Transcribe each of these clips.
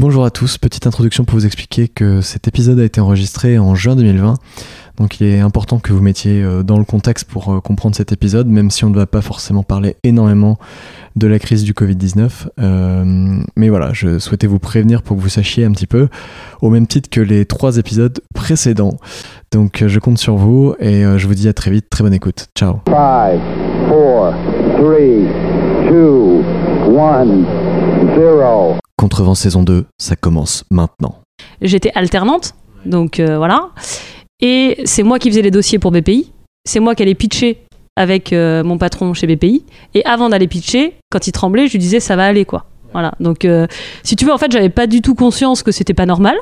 Bonjour à tous, petite introduction pour vous expliquer que cet épisode a été enregistré en juin 2020. Donc il est important que vous mettiez euh, dans le contexte pour euh, comprendre cet épisode, même si on ne va pas forcément parler énormément de la crise du Covid-19. Euh, mais voilà, je souhaitais vous prévenir pour que vous sachiez un petit peu, au même titre que les trois épisodes précédents. Donc je compte sur vous et je vous dis à très vite, très bonne écoute. Ciao. 5, 4, 3, 2, 1, 0. Contrevent saison 2, ça commence maintenant. J'étais alternante, donc euh, voilà. Et c'est moi qui faisais les dossiers pour BPI. C'est moi qui allais pitcher avec euh, mon patron chez BPI. Et avant d'aller pitcher, quand il tremblait, je lui disais ça va aller quoi. Voilà. Donc euh, si tu veux, en fait, j'avais pas du tout conscience que c'était pas normal.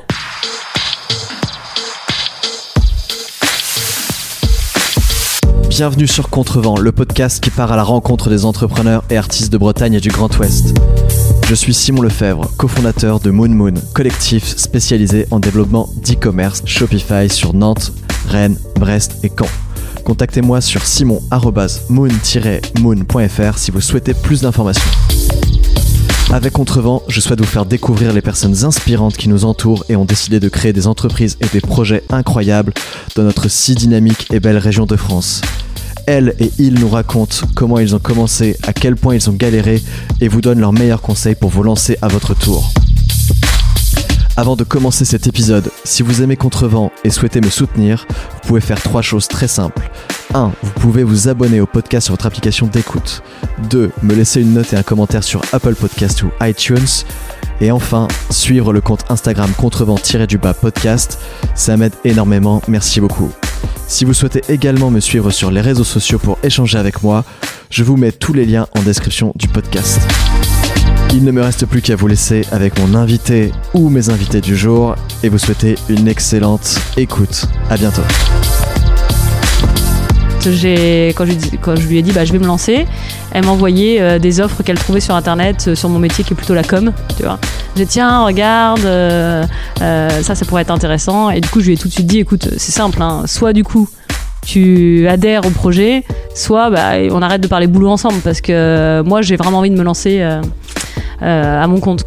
Bienvenue sur Contrevent, le podcast qui part à la rencontre des entrepreneurs et artistes de Bretagne et du Grand Ouest. Je suis Simon Lefebvre, cofondateur de Moon Moon, collectif spécialisé en développement d'e-commerce Shopify sur Nantes, Rennes, Brest et Caen. Contactez-moi sur simon-moon-moon.fr si vous souhaitez plus d'informations. Avec Contrevent, je souhaite vous faire découvrir les personnes inspirantes qui nous entourent et ont décidé de créer des entreprises et des projets incroyables dans notre si dynamique et belle région de France. Elles et ils nous racontent comment ils ont commencé, à quel point ils ont galéré et vous donnent leurs meilleurs conseils pour vous lancer à votre tour. Avant de commencer cet épisode, si vous aimez Contrevent et souhaitez me soutenir, vous pouvez faire trois choses très simples. 1. Vous pouvez vous abonner au podcast sur votre application d'écoute. 2. Me laisser une note et un commentaire sur Apple Podcast ou iTunes. Et enfin, suivre le compte Instagram contrevent-du-bas podcast. Ça m'aide énormément, merci beaucoup. Si vous souhaitez également me suivre sur les réseaux sociaux pour échanger avec moi, je vous mets tous les liens en description du podcast. Il ne me reste plus qu'à vous laisser avec mon invité ou mes invités du jour et vous souhaiter une excellente écoute. À bientôt. Quand, je, lui dis- quand je lui ai dit bah, je vais me lancer, elle m'a envoyé euh, des offres qu'elle trouvait sur internet euh, sur mon métier qui est plutôt la com. Tu vois. J'ai dit tiens, regarde, euh, euh, ça, ça pourrait être intéressant. Et du coup, je lui ai tout de suite dit écoute, c'est simple, hein, soit du coup tu adhères au projet, soit bah, on arrête de parler boulot ensemble parce que moi j'ai vraiment envie de me lancer à mon compte.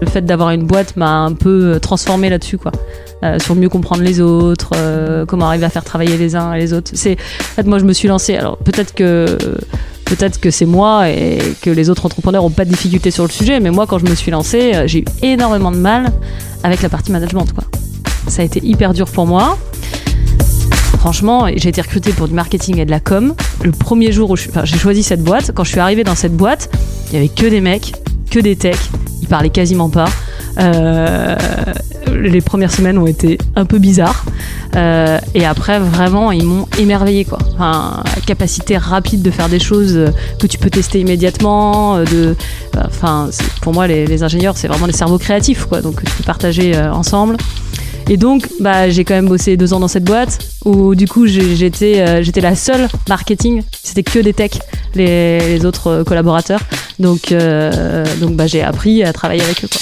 Le fait d'avoir une boîte m'a un peu transformé là-dessus, quoi. Euh, sur mieux comprendre les autres, euh, comment arriver à faire travailler les uns et les autres. C'est, en fait, moi, je me suis lancée. Alors, peut-être que, peut-être que c'est moi et que les autres entrepreneurs ont pas de difficultés sur le sujet, mais moi, quand je me suis lancée, euh, j'ai eu énormément de mal avec la partie management, quoi. Ça a été hyper dur pour moi. Franchement, j'ai été recrutée pour du marketing et de la com. Le premier jour où j'ai choisi cette boîte, quand je suis arrivée dans cette boîte, il y avait que des mecs, que des techs. Ils parlaient quasiment pas. Euh, les premières semaines ont été un peu bizarres. Euh, et après, vraiment, ils m'ont émerveillé. Capacité rapide de faire des choses euh, que tu peux tester immédiatement. pour moi, les, les ingénieurs, c'est vraiment des cerveaux créatifs. Donc, tu peux partager ensemble. Et donc, bah, j'ai quand même bossé deux ans dans cette boîte où du coup j'étais euh, j'étais la seule marketing. C'était que des techs, les, les autres euh, collaborateurs. Donc, euh, donc bah, j'ai appris à travailler avec eux. Quoi.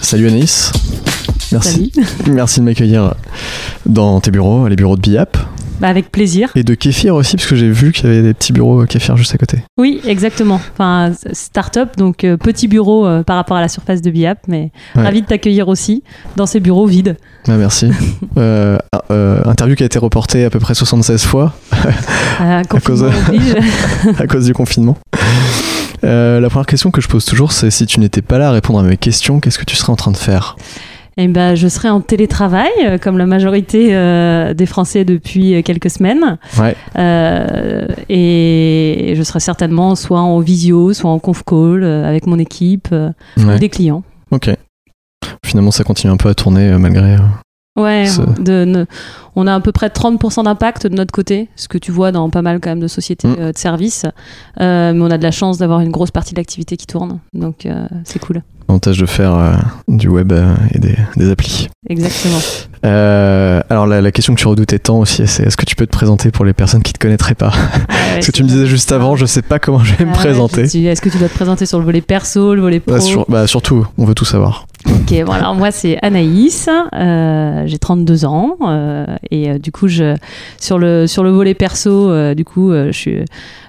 Salut Anaïs. Merci. Salut. Merci de m'accueillir dans tes bureaux, les bureaux de BIAP. Bah, avec plaisir. Et de Kéfir aussi, parce que j'ai vu qu'il y avait des petits bureaux Kéfir juste à côté. Oui, exactement. Enfin, start-up, donc euh, petit bureau euh, par rapport à la surface de BIAP, mais Ouais. ravi de t'accueillir aussi dans ces bureaux vides. Ah, merci. Euh, euh, interview qui a été reportée à peu près 76 fois Euh, cause- à cause du confinement. Euh, la première question que je pose toujours, c'est si tu n'étais pas là à répondre à mes questions, qu'est-ce que tu serais en train de faire? Eh ben, je serai en télétravail, euh, comme la majorité euh, des Français depuis euh, quelques semaines. Ouais. Euh, et je serai certainement soit en visio, soit en conf call avec mon équipe Ouais. ou des clients. Ok. Finalement, ça continue un peu à tourner malgré. Ouais, Ce- de, ne- on a à peu près 30% d'impact de notre côté, ce que tu vois dans pas mal quand même de sociétés Mm. euh, de services. Euh, mais on a de la chance d'avoir une grosse partie de l'activité qui tourne, donc euh, c'est cool. Avantage de faire euh, du web euh, et des, des applis. Exactement. Euh, alors la, la question que tu redoutais tant aussi, c'est est-ce que tu peux te présenter pour les personnes qui te connaîtraient pas? Parce que tu me disais juste avant, je sais pas comment je vais me Ah présenter. Est-ce que tu dois te présenter sur le volet perso, le volet pro? Bah, sur- bah, surtout, on veut tout savoir. Ok. Bon, alors moi c'est Anaïs, euh, j'ai 32 ans euh, et euh, du coup je sur le sur le volet perso, du coup je suis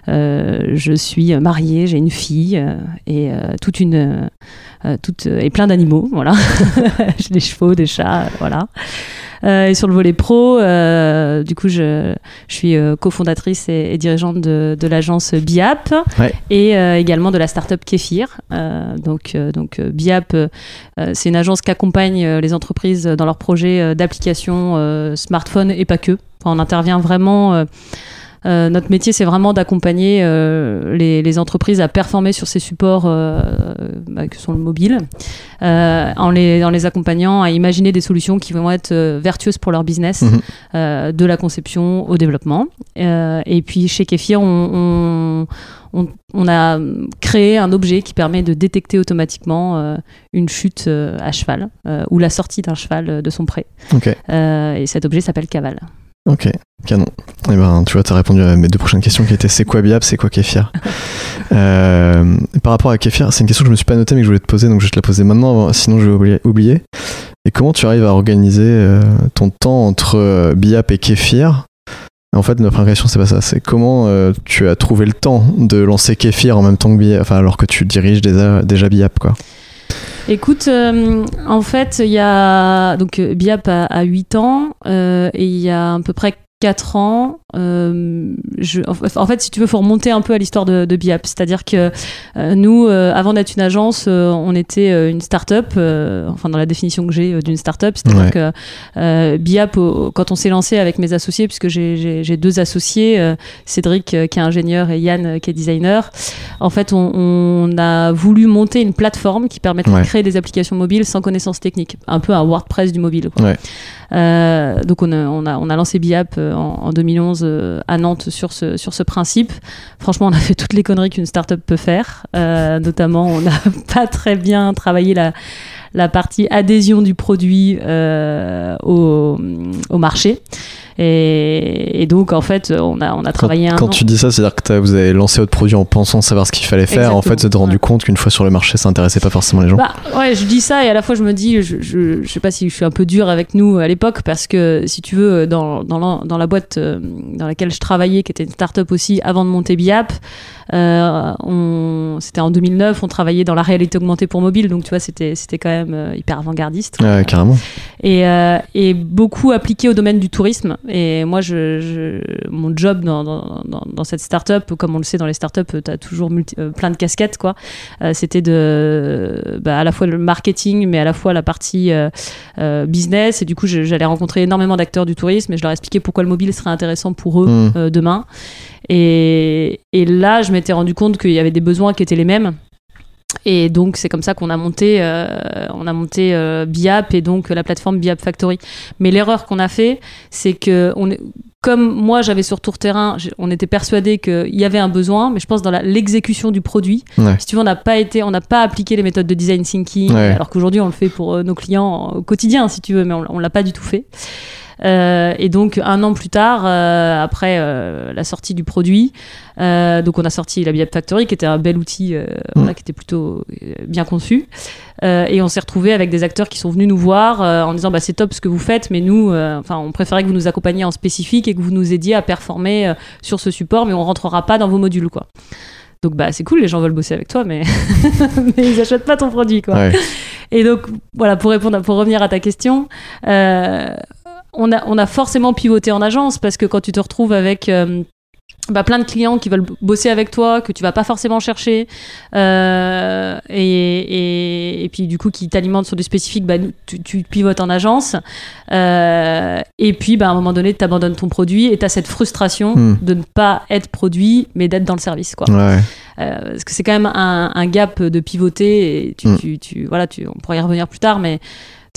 je suis mariée, j'ai une fille et toute une euh, toute et plein d'animaux, voilà, j'ai des chevaux, des chats, euh, voilà. Euh, et sur le volet pro, euh, du coup je je suis euh, cofondatrice et, et dirigeante de, de l'agence BIAP Ouais. et euh, également de la startup Kéfir. Euh, donc euh, donc euh, BIAP euh, euh, c'est une agence qui accompagne euh, les entreprises dans leurs projets euh, d'applications euh, smartphone et pas que. Enfin, on intervient vraiment. Euh, notre métier, c'est vraiment d'accompagner euh, les, les entreprises à performer sur ces supports euh, bah, que sont le mobile, en, les, en les accompagnant à imaginer des solutions qui vont être vertueuses pour leur business, Mhm. de la conception au développement. Et puis chez Kefir, on, on, on- on a créé un objet qui permet de détecter automatiquement euh, une chute euh, à cheval euh, ou la sortie d'un cheval de son pré. Et cet objet s'appelle Cavale. Ok, canon. Et ben, tu vois, t'as répondu à mes deux prochaines questions qui étaient c'est quoi Biap, c'est quoi Kéfir? Euh, Par rapport à Kéfir, c'est une question que je me suis pas notée mais que je voulais te poser, donc je vais te la poser maintenant, sinon je vais oublier. Et comment tu arrives à organiser euh, ton temps entre euh, Biap et Kéfir? En fait, ma première question, c'est pas ça. C'est comment tu as trouvé le temps de lancer Kéfir en même temps que Biap, enfin, alors que tu diriges déjà, déjà Biap, quoi? Écoute, euh, en fait, il y a donc euh, Biap a, a 8 ans euh, et il y a à peu près 4 ans, euh, je, en fait- si tu veux, faut remonter un peu à l'histoire de, de Biap. C'est-à-dire que euh, nous, euh, avant d'être une agence, on était une start-up, enfin dans la définition que j'ai d'une start-up. C'est-à-dire Ouais. que Biap, au- quand on s'est lancé avec mes associés, puisque j'ai- deux associés, Cédric qui est ingénieur et Yann qui est designer, en fait, on, on a voulu monter une plateforme qui permettrait Ouais. de créer des applications mobiles sans connaissance technique, un peu un WordPress du mobile. quoi. Ouais. Donc on a, on, a, on a lancé Biap en, en 2011 euh, à Nantes sur ce, principe. Franchement, on a fait toutes les conneries qu'une startup peut faire. Euh, notamment, on n'a pas très bien travaillé la, partie adhésion du produit euh, au marché. Et, et donc, en fait, on a, on a Quand, travaillé un quand an. tu dis ça, c'est-à-dire que vous avez lancé votre produit en pensant savoir ce qu'il fallait faire. En fait, vous êtes rendu ouais. compte qu'une fois sur le marché, ça intéressait pas forcément les gens. Bah ouais, je dis ça et à la fois je me dis, je, je, je sais pas si je suis un peu dur avec nous à l'époque parce que si tu veux, dans, dans, la, dans la boîte euh, dans laquelle je travaillais, qui était une start-up aussi avant de monter Biap, euh, c'était en 2009, on travaillait dans la réalité augmentée pour mobile, donc tu vois, c'était, quand même euh, hyper avant-gardiste. Ouais, carrément. Et, euh, et beaucoup appliqué au domaine du tourisme. Et moi, je, je- mon job dans, dans, dans, dans cette start-up, comme on le sait dans les start-up, tu as toujours multi- euh, plein de casquettes, quoi. Euh, C'était de, bah, à la fois le marketing, mais à la fois la partie euh, euh, business. Et du coup, j'allais rencontrer énormément d'acteurs du tourisme et je leur expliquais pourquoi le mobile serait intéressant pour eux Mm. euh, demain. Et, et là, je m'étais rendu compte qu'il y avait des besoins qui étaient les mêmes. Et donc c'est comme ça qu'on a monté, euh, on a monté euh, Biap et donc la plateforme Biap Factory. Mais l'erreur qu'on a fait, c'est que on est, comme moi j'avais sur tour terrain, on était persuadé qu'il y avait un besoin, mais je pense dans l'exécution du produit, Ouais. si tu veux, on n'a pas été, on n'a pas appliqué les méthodes de design thinking, Ouais. alors qu'aujourd'hui on le fait pour euh, nos clients au quotidien, si tu veux, mais on, on l'a pas du tout fait. Euh, et donc un an plus tard, euh, après euh, la sortie du produit, donc on a sorti la Biap Factory, qui était un bel outil, voilà, qui était plutôt bien conçu. Et on s'est retrouvé avec des acteurs qui sont venus nous voir en disant bah, c'est top ce que vous faites, mais nous, enfin, on préférait que vous nous accompagniez en spécifique et que vous nous aidiez à performer sur ce support, mais on rentrera pas dans vos modules, quoi. Donc bah c'est cool, les gens veulent bosser avec toi, mais, mais ils achètent pas ton produit, quoi. Ouais. Et donc, voilà, pour répondre, pour revenir à ta question, euh, on, a, on a forcément pivoté en agence parce que quand tu te retrouves avec euh, bah, plein de clients qui veulent bosser avec toi, que tu vas pas forcément chercher, euh, et, et, et puis du coup qui t'alimentent sur du spécifique, bah, tu, tu pivotes en agence. Euh, et puis bah, à un moment donné, tu abandonnes ton produit et tu as cette frustration Hmm. de ne pas être produit, mais d'être dans le service. Quoi. Ouais. Euh, parce que c'est quand même un, un gap de pivoter et tu, Mm. tu, tu- voilà, tu, on pourrait y revenir plus tard, mais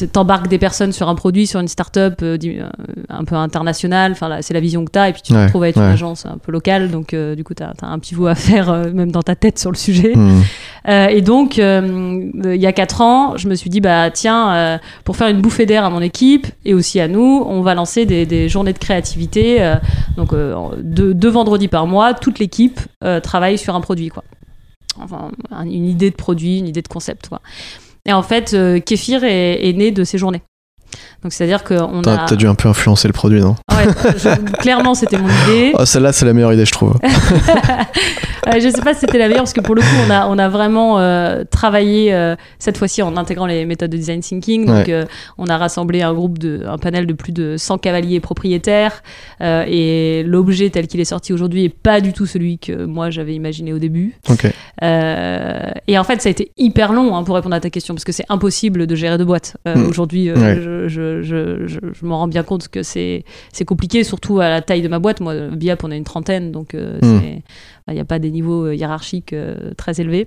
t'embarques des personnes sur un produit, sur une start-up euh, euh, un peu internationale, enfin c'est la vision que tu as et puis tu te Ouais, retrouves avec une ouais. agence un peu locale, donc euh, du coup tu as, un pivot à faire euh, même dans ta tête sur le sujet. Hmm. Et donc, il y a quatre ans, je me suis dit, bah tiens, pour faire une bouffée d'air à mon équipe et aussi à nous, on va lancer des, des journées de créativité. donc, deux, deux vendredis par mois, toute l'équipe travaille sur un produit, quoi. Enfin, un- une idée de produit, une idée de concept, quoi. Et en fait, euh, Kéfir est, est né de ces journées. Donc c'est-à-dire qu'on a. t'as dû un peu influencer le produit, non? Ouais, je- clairement, c'était mon idée. oh, Celle-là, c'est la meilleure idée, je trouve. Euh, je sais pas si c'était la meilleure parce que pour le coup, on a, on a vraiment euh, travaillé euh, cette fois-ci en intégrant les méthodes de design thinking. Donc, Ouais. euh, on a rassemblé un groupe de, un panel de plus de 100 cavaliers propriétaires. et l'objet tel qu'il est sorti aujourd'hui est pas du tout celui que moi j'avais imaginé au début. Ok. Euh, et en fait, ça a été hyper long hein, pour répondre à ta question parce que c'est impossible de gérer deux boîtes. Mm. Aujourd'hui, Ouais. je, je, je, je, je m'en rends bien compte que c'est compliqué, surtout à la taille de ma boîte. Moi, Biap, on a une trentaine, donc euh, Mm. c'est- il n'y a pas des niveaux euh, hiérarchiques euh, très élevés.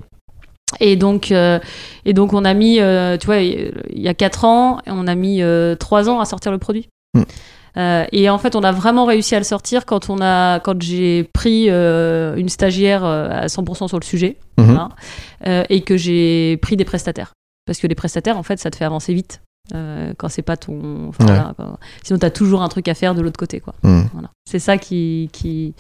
Et donc, euh, et donc, on a mis, euh, tu vois, il y a 4 ans, on a mis 3 ans à sortir le produit. Mm. Euh, et en fait, on a vraiment réussi à le sortir quand, on a, quand j'ai pris euh, une stagiaire euh, à 100% sur le sujet Mhm. euh, et que j'ai pris des prestataires. Parce que les prestataires, en fait, ça te fait avancer vite. Euh, quand c'est pas ton. enfin, Ouais. voilà. Sinon, t'as toujours un truc à faire de l'autre côté. Quoi. Hmm. Voilà. C'est ça qui. qui...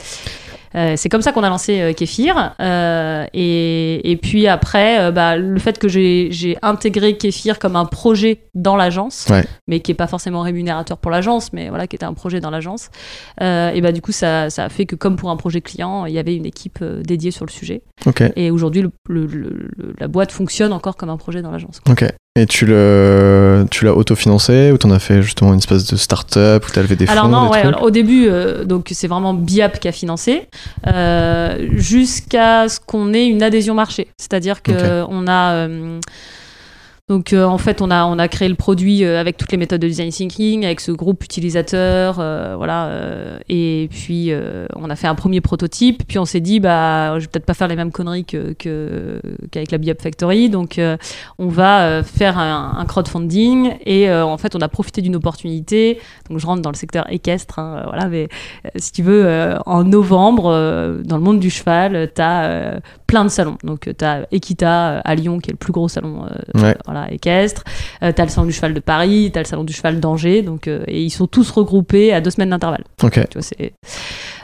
euh, c'est comme ça qu'on a lancé euh, Kéfir. euh, et, et puis après, bah, le fait que j'ai intégré Kéfir comme un projet dans l'agence, Ouais. mais qui est pas forcément rémunérateur pour l'agence, mais voilà, qui était un projet dans l'agence. et bah, du coup, ça, ça a fait que, comme pour un projet client, il y avait une équipe dédiée sur le sujet. Et aujourd'hui, la boîte fonctionne encore comme un projet dans l'agence. Ok. Et tu le, tu l'as autofinancé ou t'en as fait justement une espèce de start-up où t'as levé des fonds Alors non, des ouais, trucs alors, au début, euh, donc c'est vraiment Biap qui a financé, euh, jusqu'à ce qu'on ait une adhésion marché. C'est-à-dire que Ok. on a euh, donc euh, en fait on a on a créé le produit euh, avec toutes les méthodes de design thinking, avec ce groupe utilisateur, euh, voilà, euh, et puis euh, on a fait un premier prototype, puis on s'est dit bah je vais peut-être pas faire les mêmes conneries que que- qu'avec la Biap Factory, donc euh, on va euh, faire un, un crowdfunding et euh, en fait on a profité d'une opportunité donc je rentre dans le secteur équestre, hein, voilà, mais si tu veux, euh, en novembre, euh, dans le monde du cheval, tu as plein de salons. Donc tu as Equita à Lyon, qui est le plus gros salon euh, Ouais. voilà, équestre. tu as le salon du cheval de Paris, tu as le salon du cheval d'Angers. Donc, euh, et ils sont tous regroupés à deux semaines d'intervalle. Ok. Tu vois, c'est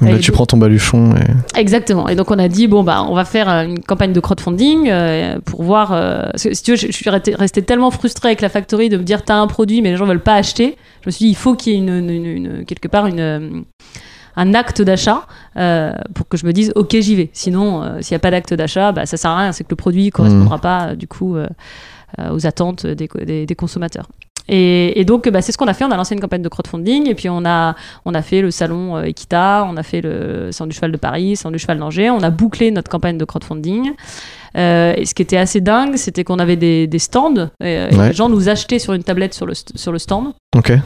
Donc là, tu prends ton baluchon et. Exactement. Et donc on a dit bon bah on va faire euh, une campagne de crowdfunding euh, pour voir. euh, parce que, si tu veux, je, je suis restée tellement frustrée avec la factory de me dire t'as un produit mais les gens veulent pas acheter. Je me suis dit il faut qu'il y ait une, une- une- une- quelque part une euh, un acte d'achat euh, pour que je me dise ok j'y vais. Sinon euh, s'il n'y a pas d'acte d'achat bah ça sert à rien. C'est que le produit correspondra pas euh, du coup euh, euh, aux attentes des, co- des- des consommateurs. Et, et donc, bah, c'est ce qu'on a fait. On a lancé une campagne de crowdfunding et puis on a, on a fait le salon euh, Equita, on a fait le salon du cheval de Paris, le salon du cheval d'Angers. On a bouclé notre campagne de crowdfunding. Euh, et ce qui était assez dingue, c'était qu'on avait des, des stands et, et Ouais. les gens nous achetaient sur une tablette sur le, sur le stand,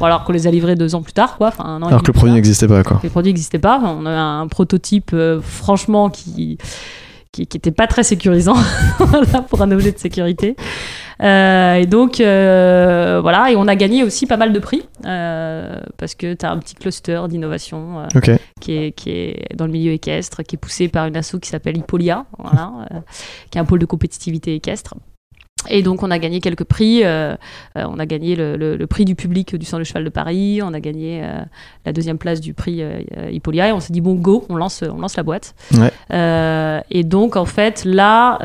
alors qu'on les a livrés deux ans plus tard, quoi. Enfin, un an et Alors que le produit n'existait pas, quoi. Les produits n'existaient pas. Enfin, on avait un prototype, euh, franchement, qui qui qui était pas très sécurisant voilà, pour un objet de sécurité. Euh, et donc, euh, voilà, et on a gagné aussi pas mal de prix, euh, parce que tu as un petit cluster d'innovation qui, est, qui est dans le milieu équestre, qui est poussé par une asso qui s'appelle Hippolia, voilà, qui est un pôle de compétitivité équestre. Et donc on a gagné quelques prix. euh, euh, on a gagné le, le- le prix du public du Centre du Cheval de Paris. On a gagné euh, la deuxième place du prix Hippolia. Et on s'est dit bon go, on lance, on lance la boîte. Ouais. Et donc en fait là,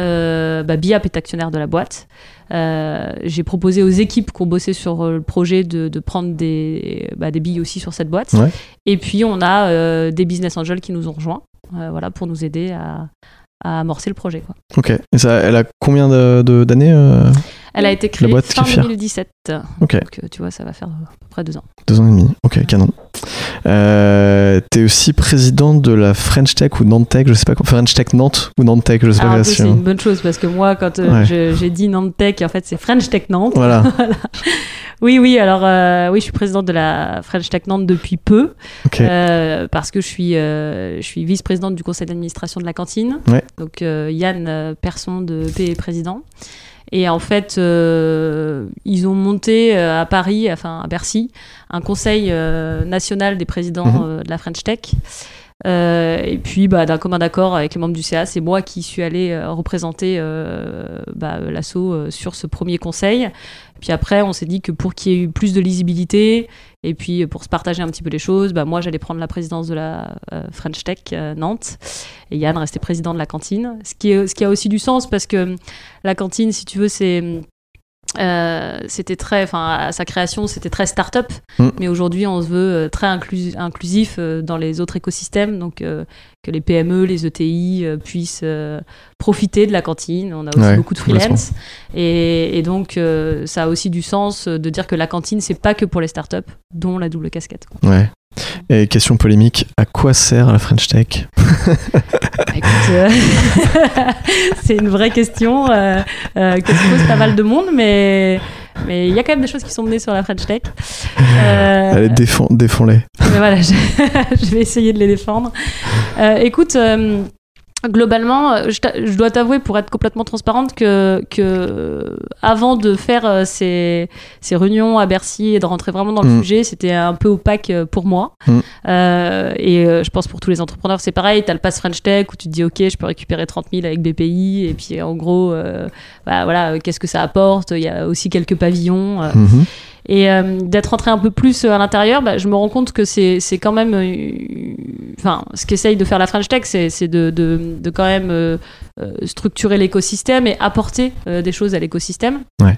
bah, Biap est actionnaire de la boîte. Euh, J'ai proposé aux équipes qui ont bossé sur euh, le projet de, de prendre des, bah, des billes aussi sur cette boîte. Ouais. Et puis on a euh, des business angels qui nous ont rejoints, voilà, pour nous aider à, à amorcer le projet. Quoi. Ok. Et ça, elle a combien d'années Elle a été créée boîte fin Kéfir. 2017. Ok. Donc euh, tu vois, ça va faire à peu près deux ans. Deux ans et demi. Ok, canon. Euh, T'es aussi président de la French Tech ou Nantes Tech, je sais pas quoi. French Tech Nantes ou Nantes Tech, je sais Alors, pas si. c'est une bonne chose parce que moi, quand euh, Ouais. j'ai dit Nantes Tech, en fait, c'est French Tech Nantes. Voilà. Oui, oui, alors euh, oui, je suis présidente de la French Tech Nantes depuis peu Ok. euh, parce que je suis, euh, je suis vice-présidente du conseil d'administration de la cantine. Ouais. Donc euh, Yann euh, Persson de P est président. Et en fait, euh, ils ont monté euh, à Paris, enfin à Bercy, un conseil euh, national des présidents Mhm. euh, de la French Tech. Et puis, bah, d'un commun accord avec les membres du CA, c'est moi qui suis allée représenter bah, l'assaut sur ce premier conseil. Puis après, on s'est dit que pour qu'il y ait eu plus de lisibilité et puis pour se partager un petit peu les choses, bah, moi j'allais prendre la présidence de la euh, French Tech euh, Nantes et Yann restait président de la cantine. Ce qui, ce qui a aussi du sens parce que la cantine, si tu veux, c'est euh, c'était très, enfin, à sa création, c'était très start-up, Mm. mais aujourd'hui, on se veut euh, très inclus- inclusif euh, dans les autres écosystèmes, donc euh, que les PME, les ETI euh, puissent profiter de la cantine. On a aussi Ouais, beaucoup de freelance, et, et donc euh, ça a aussi du sens de dire que la cantine, c'est pas que pour les start-up, dont la double casquette. quoi. Ouais. Et question polémique, à quoi sert la French Tech? Euh, c'est une vraie question euh, euh, que se pose pas mal de monde, mais mais il y a quand même des choses qui sont menées sur la French Tech. Euh, Allez, défends- défends-les. voilà, je, je vais essayer de les défendre. Écoute, globalement, euh, je, dois t'avouer, pour être complètement transparente, que, que avant de faire euh, ces, ces réunions à Bercy et de rentrer vraiment dans le Mm. sujet, c'était un peu opaque euh, pour moi. Mm. Euh, et euh, je pense pour tous les entrepreneurs, c'est pareil. Tu as le pass French Tech où tu te dis, OK, je peux récupérer 30 000 avec BPI. Et puis, en gros, euh, bah, voilà, euh, qu'est-ce que ça apporte? Il y a aussi quelques pavillons. euh, Mhm. Et euh, d'être rentré un peu plus à l'intérieur, bah, je me rends compte que c'est quand même. euh, Enfin, ce qu'essaye de faire la French Tech, c'est de, de, de quand même euh, euh, structurer l'écosystème et apporter euh, des choses à l'écosystème. Ouais.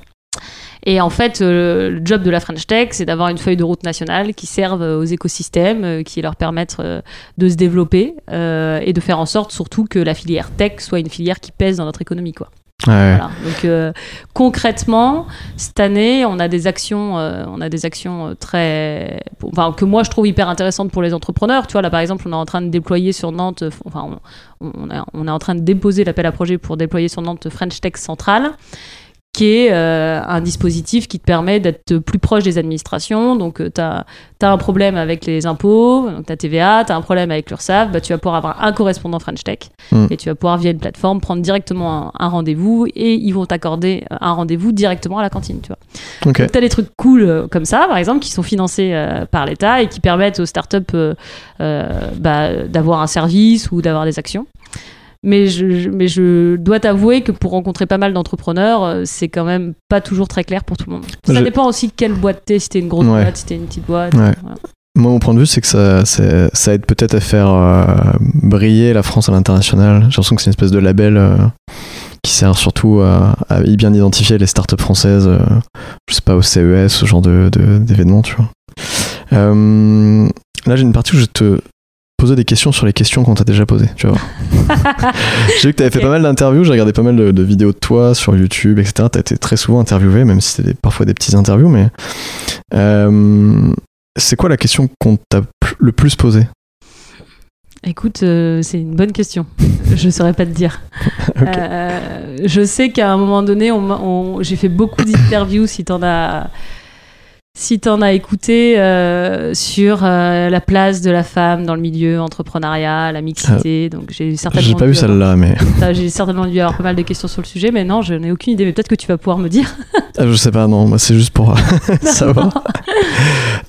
Et en fait, euh, le job de la French Tech, c'est d'avoir une feuille de route nationale qui serve aux écosystèmes, euh, qui leur permettent euh, de se développer euh, et de faire en sorte surtout que la filière tech soit une filière qui pèse dans notre économie. Quoi. Donc euh, concrètement, cette année, on a des actions, euh, on a des actions euh, très, enfin que moi je trouve hyper intéressantes pour les entrepreneurs. Tu vois là par exemple, on est en train de déployer sur Nantes, enfin on, on est en train de déposer l'appel à projet pour déployer sur Nantes French Tech Central qui est euh, un dispositif qui te permet d'être plus proche des administrations. Donc, tu as, un problème avec les impôts, donc tu as TVA, tu as un problème avec l'URSSAF, bah, tu vas pouvoir avoir un correspondant French Tech Mm. et tu vas pouvoir, via une plateforme, prendre directement un, un rendez-vous et ils vont t'accorder un rendez-vous directement à la cantine. Tu vois. Donc, tu as des trucs cool euh, comme ça, par exemple, qui sont financés euh, par l'État et qui permettent aux startups euh, euh, bah, d'avoir un service ou d'avoir des actions. Mais je, mais je dois t'avouer que pour rencontrer pas mal d'entrepreneurs, euh, c'est quand même pas toujours très clair pour tout le monde. Ça Je- dépend aussi de quelle boîte t'es, si t'es une grosse Ouais. boîte, si t'es une petite boîte. Ouais. voilà. Moi, mon point de vue, c'est que ça, ça aide peut-être à faire euh, briller la France à l'international. J'ai l'impression que c'est une espèce de label euh, qui sert surtout à, bien identifier les startups françaises, euh, je sais pas, au CES, ce genre de, de- d'événements, tu vois. Là, j'ai une partie où je te poser des questions sur les questions qu'on t'a déjà posées, tu vois. j'ai vu que t'avais fait pas mal d'interviews, j'ai regardé pas mal de, de vidéos de toi sur YouTube, etc. T'as été très souvent interviewé, même si c'était parfois des petites interviews, mais... Euh, c'est quoi la question qu'on t'a le plus posée? Écoute, euh, c'est une bonne question. je saurais pas te dire. Euh, je sais qu'à un moment donné, j'ai fait beaucoup d'interviews si t'en as. Si t'en as écouté euh, sur euh, la place de la femme dans le milieu entrepreneuriat, la mixité, donc j'ai certainement J'ai pas avoir- celle-là, mais J'ai certainement dû avoir pas mal de questions sur le sujet, mais non, je n'ai aucune idée. Mais peut-être que tu vas pouvoir me dire. Ah, je sais pas, non, moi, c'est juste pour euh, savoir.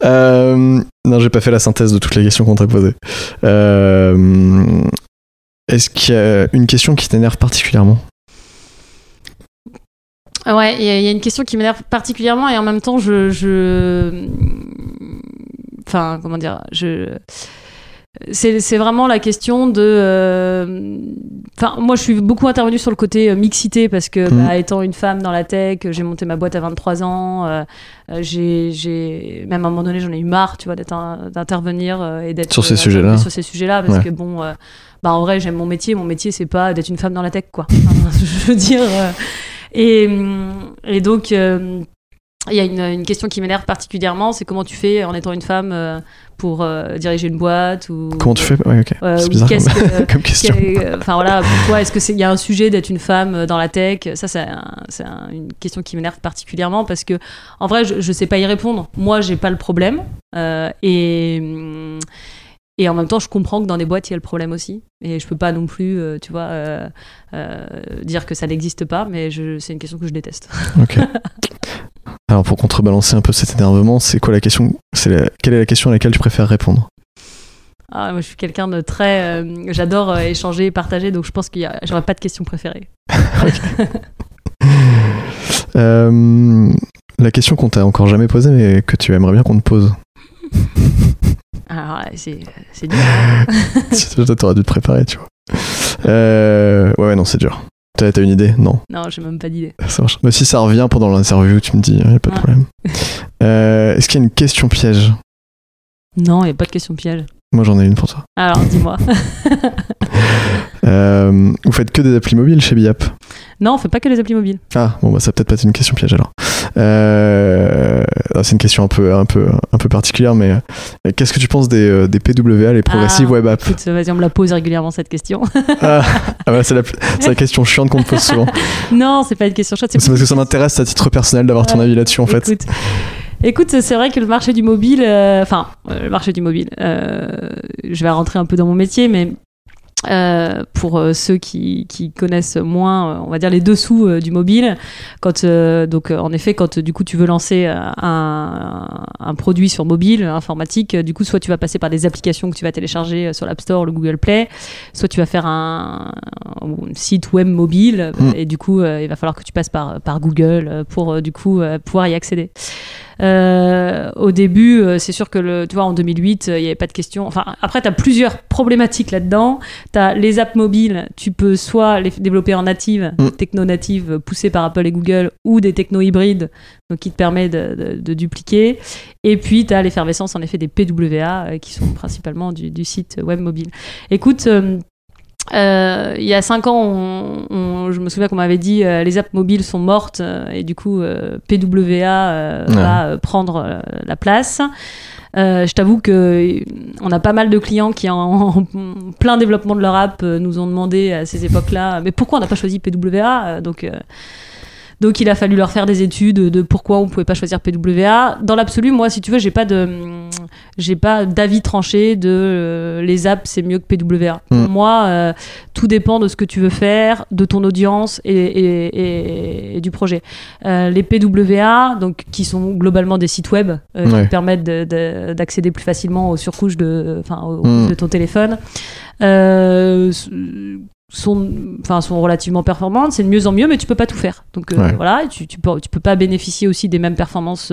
Euh, non, j'ai pas fait la synthèse de toutes les questions qu'on t'a posées. Euh, Est-ce qu'il y a une question qui t'énerve particulièrement? Ouais, il y, a- il y a une question qui m'énerve particulièrement et en même temps, je, je... enfin, comment dire, je, c'est, vraiment la question de, euh, enfin, moi, je suis beaucoup intervenue sur le côté euh, mixité parce que, Mhm. bah, étant une femme dans la tech, j'ai monté ma boîte à 23 ans, euh, j'ai, même à un moment donné, j'en ai eu marre, tu vois, d'intervenir et d'être Sur ces sujets-là. sur ces sujets-là parce Ouais. que bon. euh, bah en vrai j'aime mon métier mon métier c'est pas d'être une femme dans la tech quoi Enfin, je veux dire et, hum, et donc euh, il y a une, une question qui m'énerve particulièrement c'est comment tu fais en étant une femme euh, pour euh, diriger une boîte ou Comment tu fais? Ouais, ok. euh, c'est bizarre qu'est-ce comme, que- comme question. Enfin voilà, pour toi, est-ce que c'est il y a un sujet d'être une femme dans la tech? Ça, c'est un- c'est un- une question qui m'énerve particulièrement parce que en vrai, je, je sais pas y répondre. Moi, j'ai pas le problème euh, et hum, et en même temps, je comprends que dans des boîtes, il y a le problème aussi. Et je peux pas non plus, euh, tu vois, euh, euh, dire que ça n'existe pas, mais c'est une question que je déteste. Ok. Alors pour contrebalancer un peu cet énervement, c'est quoi la question la- quelle est la question à laquelle tu préfères répondre? Ah, moi, je suis quelqu'un de très. J'adore échanger, partager, donc je pense qu'il y a, j'aurais pas de question préférée. La question qu'on t'a encore jamais posée, mais que tu aimerais bien qu'on te pose. Alors, c'est dur. hein. Toi, t'aurais dû te préparer, tu vois. Euh, ouais, ouais, non, c'est dur. T'as une idée? Non. Non, j'ai même pas d'idée. Ça marche. Mais si ça revient pendant l'interview, tu me dis, y a pas de problème. Euh, Est-ce qu'il y a une question piège? Non, il n'y a pas de question piège. Moi, j'en ai une pour toi. Alors, dis-moi. Euh, vous faites que des applis mobiles chez Biap? Non, on fait pas que les applis mobiles. Ah, bon, bah, ça peut-être pas être une question piège alors. Euh, ah, c'est une question un peu, un peu, un peu particulière, mais euh, qu'est-ce que tu penses des, euh, des PWA, les Progressive Ah, Web Apps Écoute, vas-y, on me la pose régulièrement cette question. ah, ah bah, c'est, la, question chiante qu'on te pose souvent. non, c'est pas une question chaude. C'est parce que ça m'intéresse à titre personnel d'avoir ton avis là-dessus en fait. Écoute, c'est vrai que le marché du mobile, euh, enfin, euh, le marché du mobile, euh, je vais rentrer un peu dans mon métier, mais euh, pour euh, ceux qui, qui connaissent moins, euh, on va dire les dessous du mobile, quand euh, donc en effet, quand du coup tu veux lancer un, un produit sur mobile informatique, du coup soit tu vas passer par des applications que tu vas télécharger sur l'App Store, le Google Play, soit tu vas faire un, un site web mobile Mm. et du coup il va falloir que tu passes par par Google pour du coup pouvoir y accéder. Euh, au début, euh, c'est sûr que le, tu vois, en 2008, euh, il n'y avait pas de question. Enfin, après, tu as plusieurs problématiques là-dedans. Tu as les apps mobiles, tu peux soit les développer en native, Mm. techno-native, euh, poussées par Apple et Google, ou des techno-hybrides, donc qui te permet de, de- de dupliquer. Et puis, tu as l'effervescence, en effet, des PWA, qui sont principalement du, du site web mobile. Écoute, euh, il y a cinq ans, on- on- je me souviens qu'on m'avait dit euh, les apps mobiles sont mortes euh, et du coup euh, PWA euh, Ouais. va euh, prendre la place. Euh, je t'avoue que on a pas mal de clients qui en, en plein développement de leur app nous ont demandé à ces époques-là mais pourquoi on n'a pas choisi PWA donc euh, donc il a fallu leur faire des études de pourquoi on pouvait pas choisir PWA. Dans l'absolu, moi, si tu veux, j'ai pas de, j'ai pas d'avis tranché de euh, les apps c'est mieux que PWA. Mm. Pour moi, euh, tout dépend de ce que tu veux faire, de ton audience et, et- et- et du projet. Euh, les PWA, donc qui sont globalement des sites web qui permettent de- de- d'accéder plus facilement aux surcouches de, enfin, aux Mm. de ton téléphone. Euh, sont, enfin, sont relativement performantes, c'est de mieux en mieux, mais tu peux pas tout faire. Donc euh, Ouais. voilà, tu, tu, peux, tu peux pas bénéficier aussi des mêmes performances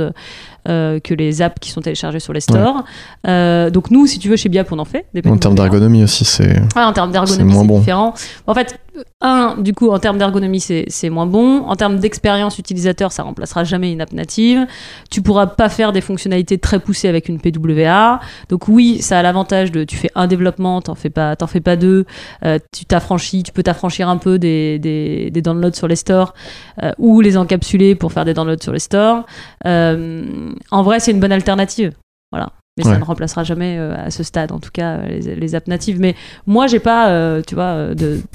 euh, que les apps qui sont téléchargées sur les stores. Euh, donc nous, si tu veux, chez Biap, on en fait. Des En termes d'ergonomie aussi, c'est. Ouais, en termes d'ergonomie, moins c'est bon. différent. En fait, un, du coup, en termes d'ergonomie, c'est c'est moins bon. En termes d'expérience utilisateur, ça remplacera jamais une app native. Tu pourras pas faire des fonctionnalités très poussées avec une PWA. Donc oui, ça a l'avantage de tu fais un développement, t'en fais pas, t'en fais pas deux. Euh, tu t'affranchis, tu peux t'affranchir un peu des, des, des downloads sur les stores euh, ou les encapsuler pour faire des downloads sur les stores. Euh, en vrai, c'est une bonne alternative. Voilà. Mais Ouais. ça ne remplacera jamais euh, à ce stade, en tout cas, euh, les, les apps natives. Mais moi, j'ai pas, euh, tu vois,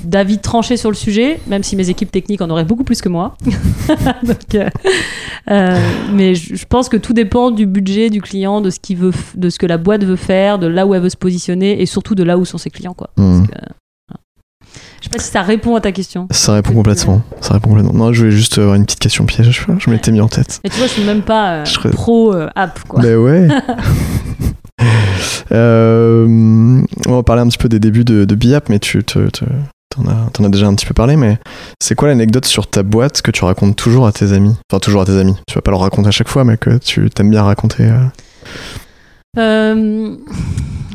d'avis tranché sur le sujet, même si mes équipes techniques en auraient beaucoup plus que moi. Donc, euh, mais je pense que tout dépend du budget du client, de ce qu'il veut, de ce que la boîte veut faire, de là où elle veut se positionner et surtout de là où sont ses clients, quoi. Parce que, voilà. Je sais pas si ça répond à ta question. Ça répond complètement. Ça répond complètement. Non, je voulais juste avoir une petite question piège. Je, je m'étais mis en tête. Et tu vois, je suis même pas euh, Je pro euh, app, quoi. Ben ouais. Euh, on va parler un petit peu des débuts de, de Biap, mais tu te, te- t'en as, t'en as déjà un petit peu parlé. Mais c'est quoi l'anecdote sur ta boîte que tu racontes toujours à tes amis? Enfin, toujours à tes amis. Tu vas pas leur raconter à chaque fois, mais que tu t'aimes bien raconter. euh. Euh,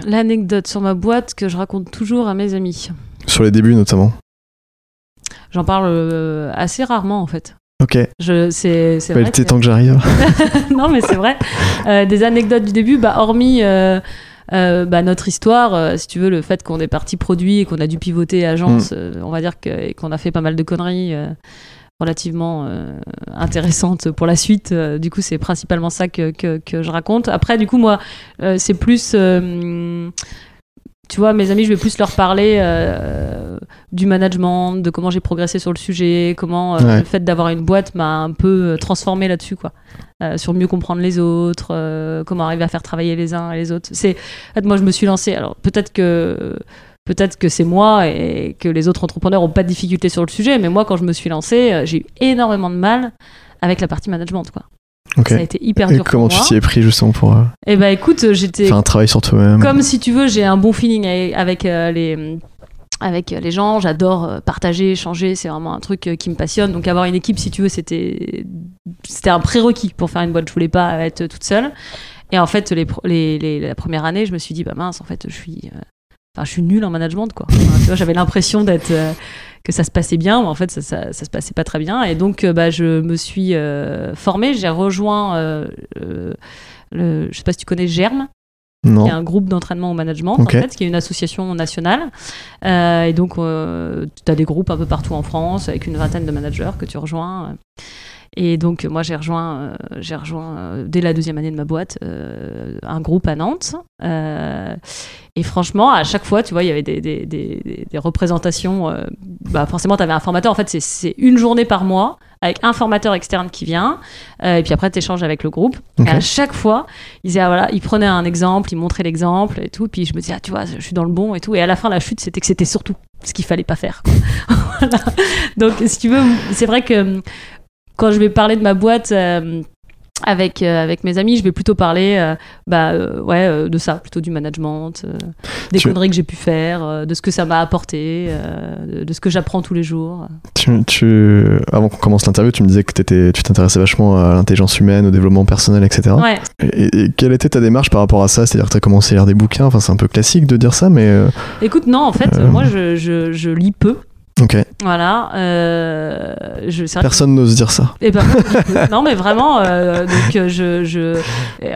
L'anecdote sur ma boîte que je raconte toujours à mes amis. Sur les débuts notamment. J'en parle euh, assez rarement en fait. Ok. Je, c'est, c'est Bah, vrai que- temps que j'arrive. non, mais c'est vrai. Euh, des anecdotes du début, bah, hormis euh, euh, bah, notre histoire, si tu veux, le fait qu'on est parti produit et qu'on a dû pivoter agence, Mm. on va dire que, et qu'on a fait pas mal de conneries relativement intéressantes pour la suite. Du coup, c'est principalement ça que, que, que je raconte. Après, du coup, moi, c'est plus. Tu vois, mes amis, je vais plus leur parler euh, du management, de comment j'ai progressé sur le sujet, comment euh, Ouais. le fait d'avoir une boîte m'a un peu euh, transformé là-dessus, quoi. Euh, sur mieux comprendre les autres, comment arriver à faire travailler les uns et les autres. C'est, en fait, moi, je me suis lancée. Alors, peut-être que peut-être que c'est moi et que les autres entrepreneurs ont pas de difficultés sur le sujet, mais moi, quand je me suis lancée, j'ai eu énormément de mal avec la partie management, quoi. Ça a été hyper Et dur comment pour tu t'y es pris justement pour euh, Et bah, écoute, j'étais faire un travail sur toi-même comme si tu veux, j'ai un bon feeling avec, euh, les avec les gens, j'adore euh, partager, échanger, c'est vraiment un truc euh, qui me passionne. Donc avoir une équipe, si tu veux, c'était c'était un prérequis pour faire une boîte. Je voulais pas être toute seule. Et en fait, les, les, les- la première année, je me suis dit bah mince, en fait, je suis euh, enfin je suis nulle en management quoi. Enfin, tu vois, j'avais l'impression d'être euh, que ça se passait bien, mais en fait, ça, ça, ça se passait pas très bien. Et donc, euh, bah, je me suis euh, formée. J'ai rejoint, euh, euh, le, je sais pas si tu connais Germe, Non. qui est un groupe d'entraînement au management, en fait, qui est une association nationale. Euh, et donc, tu as des groupes un peu partout en France, avec une vingtaine de managers que tu rejoins. Et donc, moi, j'ai rejoint, euh, j'ai rejoint euh, dès la deuxième année de ma boîte euh, un groupe à Nantes. Et franchement, à chaque fois, tu vois, il y avait des, des, des, des- des représentations. bah, forcément, tu avais un formateur. En fait, c'est- c'est une journée par mois avec un formateur externe qui vient. euh, et puis après, tu échanges avec le groupe. Et à chaque fois, il, disait, ah, voilà, il prenait un exemple, il montrait l'exemple et tout. Puis je me disais, ah, tu vois, je suis dans le bon et tout. Et à la fin, la chute, c'était que c'était surtout ce qu'il fallait pas faire. Voilà. Donc, si tu veux, c'est vrai que quand je vais parler de ma boîte. euh, avec, euh, avec mes amis, je vais plutôt parler euh, bah, euh, ouais, de ça, plutôt du management, des Tu- conneries que j'ai pu faire, de ce que ça m'a apporté, de, de ce que j'apprends tous les jours. Tu, tu- avant qu'on commence l'interview, tu me disais que t'étais- tu t'intéressais vachement à l'intelligence humaine, au développement personnel, etc. Ouais, Et, et quelle était ta démarche par rapport à ça? C'est-à-dire que tu as commencé à lire des bouquins, enfin c'est un peu classique de dire ça, mais écoute, non, en fait, moi, je, je, je lis peu. Ok. Voilà. euh, je, c'est vrai que- Personne n'ose dire ça. Eh ben, non, mais vraiment, euh, donc euh, je, je,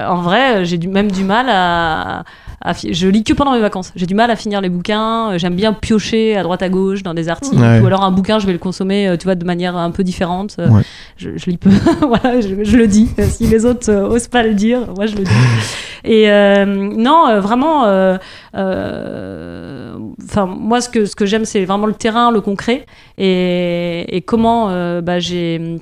en vrai, j'ai du, même du mal à, à fi- je lis que pendant mes vacances. J'ai du mal à finir les bouquins. Euh, J'aime bien piocher à droite à gauche dans des articles, Ouais. ou alors un bouquin, je vais le consommer, euh, tu vois, de manière un peu différente. Euh, Ouais. Je, je lis peu. voilà, je, je le dis. Euh, Si les autres euh, osent pas le dire, moi je le dis. Et euh, non, euh, vraiment, euh, euh, enfin moi ce que ce que j'aime c'est vraiment le terrain, le concret et, et comment euh, bah, j'ai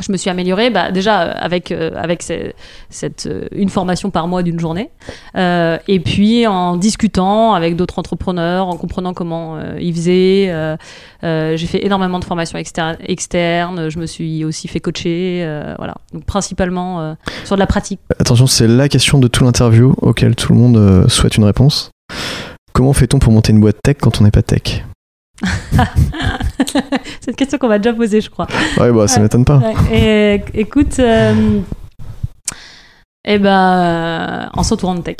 je me suis améliorée bah, déjà euh, avec, euh, avec euh, une formation par mois d'une journée et puis en discutant avec d'autres entrepreneurs, en comprenant comment ils faisaient. j'ai fait énormément de formations externes, je me suis aussi fait coacher. voilà. Donc principalement sur de la pratique. Attention, c'est la question de tout l'interview auquel tout le monde souhaite une réponse. Comment fait-on pour monter une boîte tech quand on n'est pas tech? C'est une question qu'on m'a déjà posée, je crois. Ouais, bah ça Ouais. m'étonne pas. Ouais. Et euh, écoute, euh, eh ben, euh, en s'entourant de tech.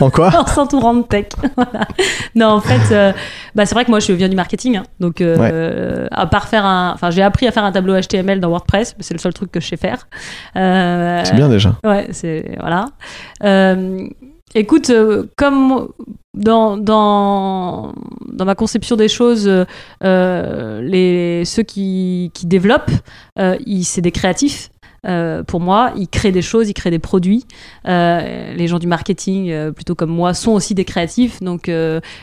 En quoi en s'entourant de tech. Voilà. Non, en fait, euh, bah, c'est vrai que moi, je viens du marketing. hein. donc, euh, à part faire un. Enfin, j'ai appris à faire un tableau HTML dans WordPress. C'est le seul truc que je sais faire. C'est bien déjà. Ouais, c'est. Voilà. Écoute, euh, comme dans, dans, dans ma conception des choses, euh, les, ceux qui, qui développent, euh, c'est des créatifs. Euh, pour moi, ils créent des choses, ils créent des produits. Euh, les gens du marketing, euh, plutôt comme moi, sont aussi des créatifs. Donc,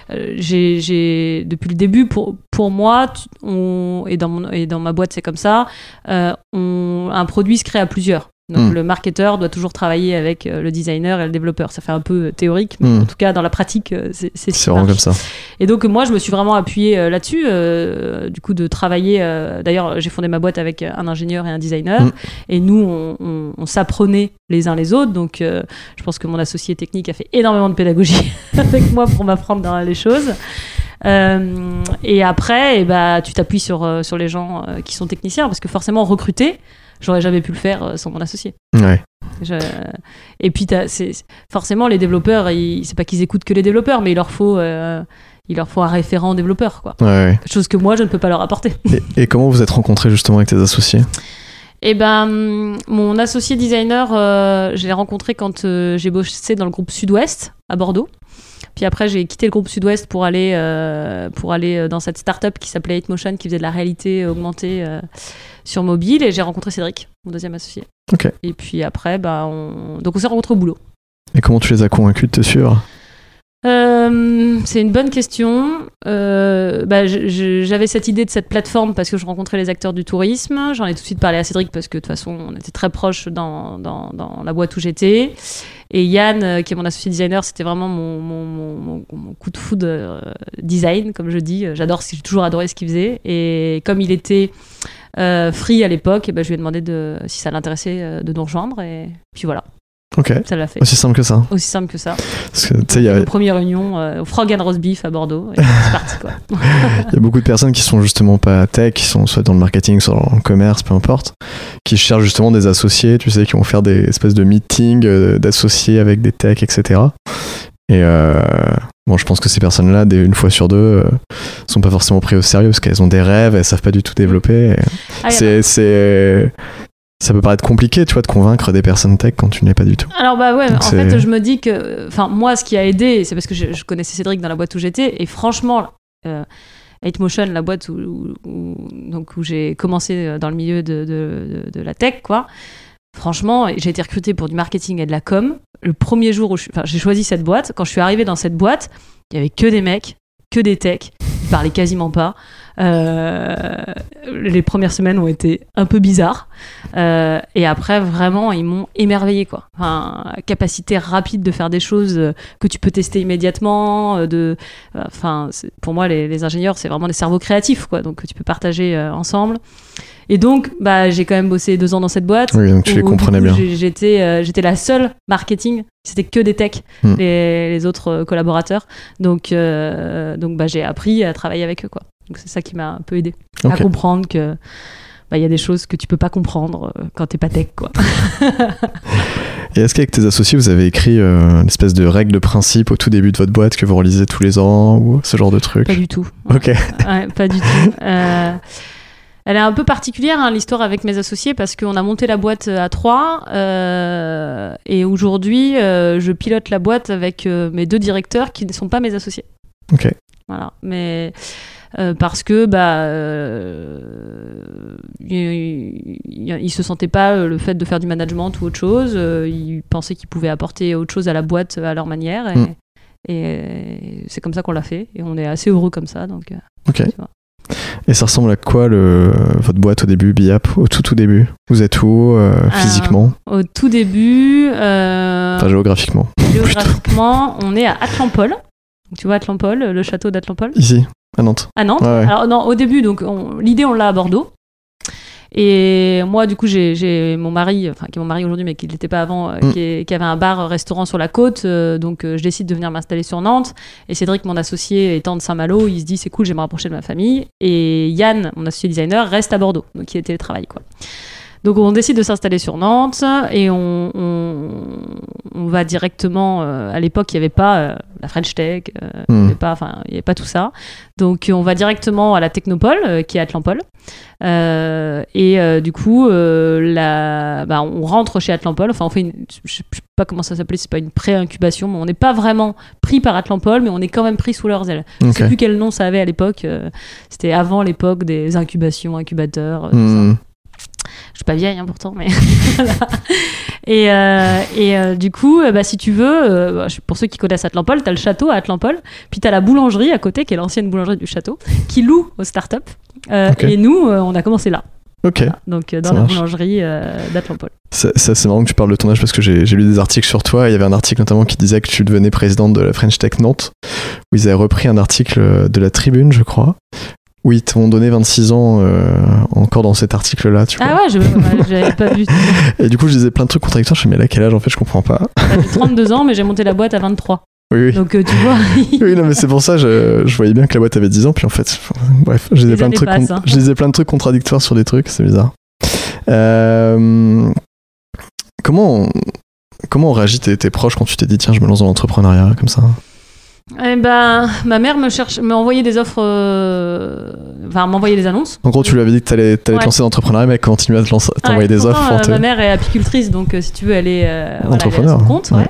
j'ai, depuis le début, pour, pour moi, on, et, dans mon, et dans ma boîte, c'est comme ça, on, un produit se crée à plusieurs. Donc, Mm. le marketeur doit toujours travailler avec euh, le designer et le développeur. Ça fait un peu euh, théorique, mais Mm. en tout cas, dans la pratique, euh, c'est, c'est ce vraiment comme ça. Et donc moi, je me suis vraiment appuyée euh, là-dessus, euh, du coup de travailler. euh, D'ailleurs, j'ai fondé ma boîte avec un ingénieur et un designer, Mm. et nous, on, on- on s'apprenait les uns les autres. Donc, je pense que mon associé technique a fait énormément de pédagogie avec moi pour m'apprendre dans les choses. Et après, eh ben, tu t'appuies sur, sur les gens qui sont techniciens, parce que forcément, recruter, j'aurais jamais pu le faire euh, sans mon associé. Ouais. Je- Et puis, c'est- forcément, les développeurs, ils... c'est pas qu'ils écoutent que les développeurs, mais il leur faut, euh, il leur faut un référent développeur, quoi. Ouais. Chose que moi, je ne peux pas leur apporter. Et, et comment vous êtes rencontrés justement avec tes associés? Et ben, mon associé designer, euh, je l'ai rencontré quand euh, j'ai bossé dans le groupe Sud-Ouest à Bordeaux. Puis après, j'ai quitté le groupe Sud-Ouest pour aller, euh, pour aller dans cette start-up qui s'appelait 8Motion, qui faisait de la réalité augmentée sur mobile. Et j'ai rencontré Cédric, mon deuxième associé. Et puis après, bah, on... donc on s'est rencontrés au boulot. Et comment tu les as convaincus de te suivre? Euh, c'est une bonne question. Euh, bah, J'avais cette idée de cette plateforme parce que je rencontrais les acteurs du tourisme. J'en ai tout de suite parlé à Cédric parce que de toute façon, on était très proches dans, dans, dans la boîte où j'étais. Et Yann, euh, qui est mon associé designer, c'était vraiment mon, mon, mon, coup de foudre design, comme je dis. J'adore, j'ai toujours adoré ce qu'il faisait. Et comme il était euh, free à l'époque, eh ben, je lui ai demandé de, si ça l'intéressait euh, de nous rejoindre. Et puis voilà, Ok. ça l'a fait. Aussi simple que ça. Aussi simple que ça. Parce que tu sais, il y a, Nos premières réunions euh, au Frog and Roast Beef à Bordeaux. Et c'est parti quoi. il y a beaucoup de personnes qui sont justement pas tech, qui sont soit dans le marketing, soit dans le commerce, peu importe, qui cherchent justement des associés, tu sais, qui vont faire des espèces de meetings euh, d'associés avec des techs, etc. Et, euh, Bon, je pense que ces personnes-là, une fois sur deux, euh, sont pas forcément prises au sérieux parce qu'elles ont des rêves, elles savent pas du tout développer. Ah, c'est, c'est, ça peut paraître compliqué, tu vois, de convaincre des personnes tech quand tu ne l'es pas du tout. Alors bah ouais, Donc en fait je me dis que, enfin moi ce qui a aidé, c'est parce que je, je connaissais Cédric dans la boîte où j'étais et franchement, euh, 8motion, la boîte où, où- où- donc où j'ai commencé euh, dans le milieu de, de- de- de la tech quoi. Franchement, j'ai été recrutée pour du marketing et de la com. Le premier jour où j'ai choisi cette boîte, quand je suis arrivée dans cette boîte, il y avait que des mecs, que des techs, ils parlaient quasiment pas. Euh, les premières semaines ont été un peu bizarres. Euh, et après, vraiment, ils m'ont émerveillé, quoi. Capacité rapide de faire des choses euh, que tu peux tester immédiatement. De, enfin, pour moi, les, ingénieurs, c'est vraiment des cerveaux créatifs, quoi. Donc, que tu peux partager ensemble. Et donc, bah, j'ai quand même bossé deux ans dans cette boîte. Oui, donc tu les où, comprenais bien. J'étais, euh, j'étais la seule marketing. C'était que des techs, Hmm. les, les autres euh, collaborateurs. Donc, euh, donc, bah, j'ai appris à travailler avec eux, quoi. Donc, c'est ça qui m'a un peu aidé à comprendre que bah, il y a des choses que tu peux pas comprendre quand t'es pas tech, quoi. Et est-ce qu'avec tes associés, vous avez écrit euh, une espèce de règle de principe au tout début de votre boîte que vous relisez tous les ans ou ce genre de truc? Pas du tout. Ok. Ouais, pas du tout. Euh, elle est un peu particulière, hein, l'histoire avec mes associés, parce qu'on a monté la boîte à trois. euh, et aujourd'hui, euh, je pilote la boîte avec euh, mes deux directeurs qui ne sont pas mes associés. Ok. Voilà. Mais. euh, parce que bah euh, se sentaient pas euh, le fait de faire du management ou autre chose euh, ils pensaient qu'ils pouvaient apporter autre chose à la boîte à leur manière et, Mm. et c'est comme ça qu'on l'a fait et on est assez heureux comme ça donc euh, Ok. tu vois. Et ça ressemble à quoi le, votre boîte au début, BIAP, au tout tout début? Vous êtes où euh, physiquement? Au tout début, euh, Enfin géographiquement. géographiquement, on est à Atlampol. Tu vois Atlampol, le château d'Atlampol? Ici, à Nantes. À Nantes. Ouais. Alors non, au début, donc l'idée on l'a à Bordeaux. Et moi, du coup, j'ai- mon mari, enfin qui est mon mari aujourd'hui, mais qui ne l'était pas avant, euh, Mm. qui, est- qui avait un bar-restaurant sur la côte. euh, donc euh, je décide de venir m'installer sur Nantes. Et Cédric, mon associé, étant de Saint-Malo, il se dit c'est cool, je vais me rapprocher de ma famille. Et Yann, mon associé designer, reste à Bordeaux, donc il est télétravail quoi. Donc on décide de s'installer sur Nantes et on, on, on va directement. euh, à l'époque, il n'y avait pas euh, la French Tech, euh, il n'y avait y avait pas tout ça. Donc on va directement à la Technopole, euh, qui est à Atlampol. Euh, et euh, du coup, euh, la, bah, on rentre chez Atlampol. Enfin, on fait une, je sais je sais pas comment ça s'appelait, c'est pas une pré-incubation, mais on n'est pas vraiment pris par Atlampol, mais on est quand même pris sous leurs ailes. Je Ok. sais plus quel nom ça avait à l'époque. C'était avant l'époque des incubations, incubateurs. euh, tout ça. Hmm. Je suis pas vieille hein, pourtant, mais voilà. Et, euh, et euh, du coup, bah, si tu veux, euh, bah, je- pour ceux qui connaissent Atlampol, t'as le château à Atlampol, puis t'as la boulangerie à côté, qui est l'ancienne boulangerie du château, qui loue aux startups. Euh. Et nous, euh, on a commencé là, Ok. Voilà. donc euh, dans Ça la marche. boulangerie d'Atlampol. C'est marrant que tu parles de ton âge parce que j'ai j'ai lu des articles sur toi. Il y avait un article notamment qui disait que tu devenais présidente de la French Tech Nantes, où ils avaient repris un article de la Tribune, je crois, où ils t'ont donné 26 ans euh, encore dans cet article-là. Tu vois. Ah ouais, je j'avais pas vu. Et du coup, je disais plein de trucs contradictoires. Je me suis dit, mais a quel âge en fait Je comprends pas. J'avais 32 ans, mais j'ai monté la boîte à 23. Oui, oui. Donc euh, tu vois, Oui, non, mais c'est pour ça, je, je voyais bien que la boîte avait 10 ans, puis en fait, bref, je disais, Les plein de trucs, hein. je plein de trucs contradictoires sur des trucs, c'est bizarre. Euh, comment, on, comment ont réagi tes, tes proches quand tu t'es dit, tiens, je me lance dans l'entrepreneuriat comme ça? Eh ben, ma mère me cherche, m'a envoyé des offres, euh, enfin m'envoyait des annonces. En gros, tu lui avais dit que t'allais allais Ouais. te lancer dans l'entrepreneuriat, mais elle continue à te lancer- t'envoyer des pourtant, offres. euh, ma mère est apicultrice, donc euh, si tu veux, elle est, euh, voilà, elle est à Entrepreneur, son compte. ouais. ouais.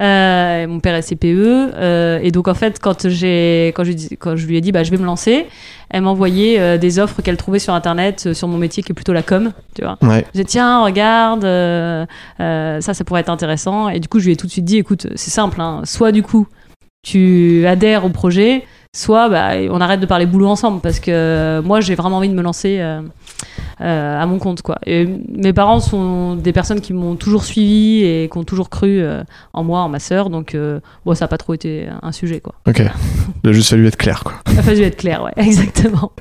Euh, mon père est CPE, euh, et donc en fait, quand j'ai, quand je, lui dis- quand je lui ai dit, bah, je vais me lancer, elle m'envoyait euh, des offres qu'elle trouvait sur internet sur mon métier qui est plutôt la com, tu vois. Ouais, Je dis tiens regarde ça ça pourrait être intéressant. Et du coup je lui ai tout de suite dit écoute c'est simple hein, soit du coup tu adhères au projet soit bah, on arrête de parler boulot ensemble parce que euh, moi j'ai vraiment envie de me lancer euh, euh, à mon compte quoi. Et mes parents sont des personnes qui m'ont toujours suivi et qui ont toujours cru euh, en moi en ma sœur. Donc bon ça n'a pas trop été un sujet quoi. Ok. Il a juste fallu être clair, quoi. il a fallu être clair ouais exactement.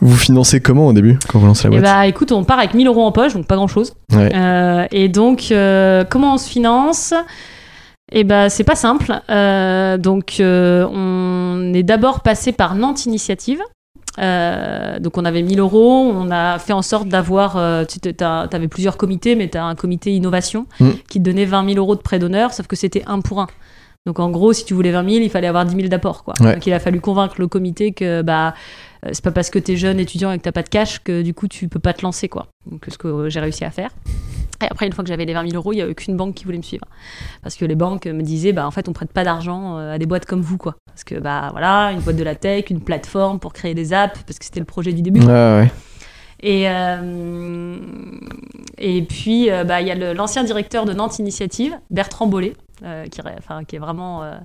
Vous financez comment au début, quand vous lancez la et boîte? bah écoute on part avec 1000 euros en poche donc pas grand chose Ouais. Et donc, comment on se finance? Eh ben, c'est pas simple. Euh, donc, euh, on est d'abord passé par Nantes Initiative. Euh, donc, on avait 1000 euros. On a fait en sorte d'avoir. tu avais plusieurs comités, mais tu as un comité innovation Mm. qui te donnait 20 000 euros de prêt d'honneur, sauf que c'était un pour un. Donc en gros, si tu voulais 20 000, il fallait avoir 10 000 d'apport. Quoi. Ouais. Donc il a fallu convaincre le comité que bah, c'est pas parce que tu es jeune étudiant et que tu pas de cash que du coup tu peux pas te lancer. Quoi. Donc ce que euh, j'ai réussi à faire. Et après, une fois que j'avais les 20 000 euros, il n'y a aucune banque qui voulait me suivre. Parce que les banques me disaient, bah, en fait, on prête pas d'argent euh, à des boîtes comme vous. Quoi. Parce que bah, voilà, une boîte de la tech, une plateforme pour créer des apps, parce que c'était le projet du début. Ouais. Et, euh, et puis, euh, bah, il y a l'ancien directeur de Nantes Initiative, Bertrand Bollet, euh, qui, ré- enfin, qui est vraiment euh,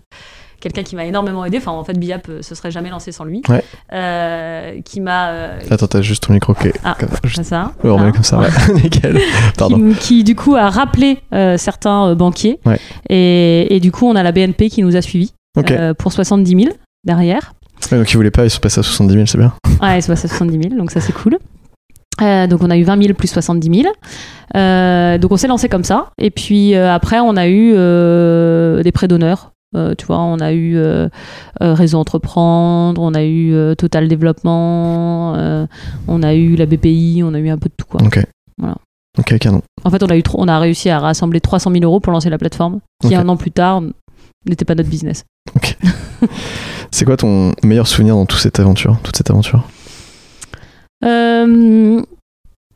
quelqu'un qui m'a énormément aidé. Enfin, en fait, Biap euh, se serait jamais lancé sans lui. Ouais. Euh, qui m'a. euh, Attends, t'as juste ton micro qui est. Ah, comme ça. le comme ça, ouais. Nickel. Pardon. Qui, qui, du coup a rappelé euh, certains banquiers. Ouais. Et, et du coup, on a la BNP qui nous a suivis pour 70 000 derrière. Ouais, donc ils voulaient pas, ils sont passés à 70 000, c'est bien. Ouais, c'est passé à 70 000, donc ça c'est cool. Euh, donc on a eu 20 000 plus 70 000. Euh, donc on s'est lancé comme ça. Et puis euh, après, on a eu des prêts d'honneur. Euh, tu vois, on a eu euh, euh, Réseau Entreprendre, on a eu Total Développement, on a eu la BPI, on a eu un peu de tout quoi. Ok. Voilà. Ok, canon. En fait, on a, eu on a réussi à rassembler 300 000 euros pour lancer la plateforme, qui Ok. un an plus tard n'était pas notre business. C'est quoi ton meilleur souvenir dans toute cette aventure, toute cette aventure?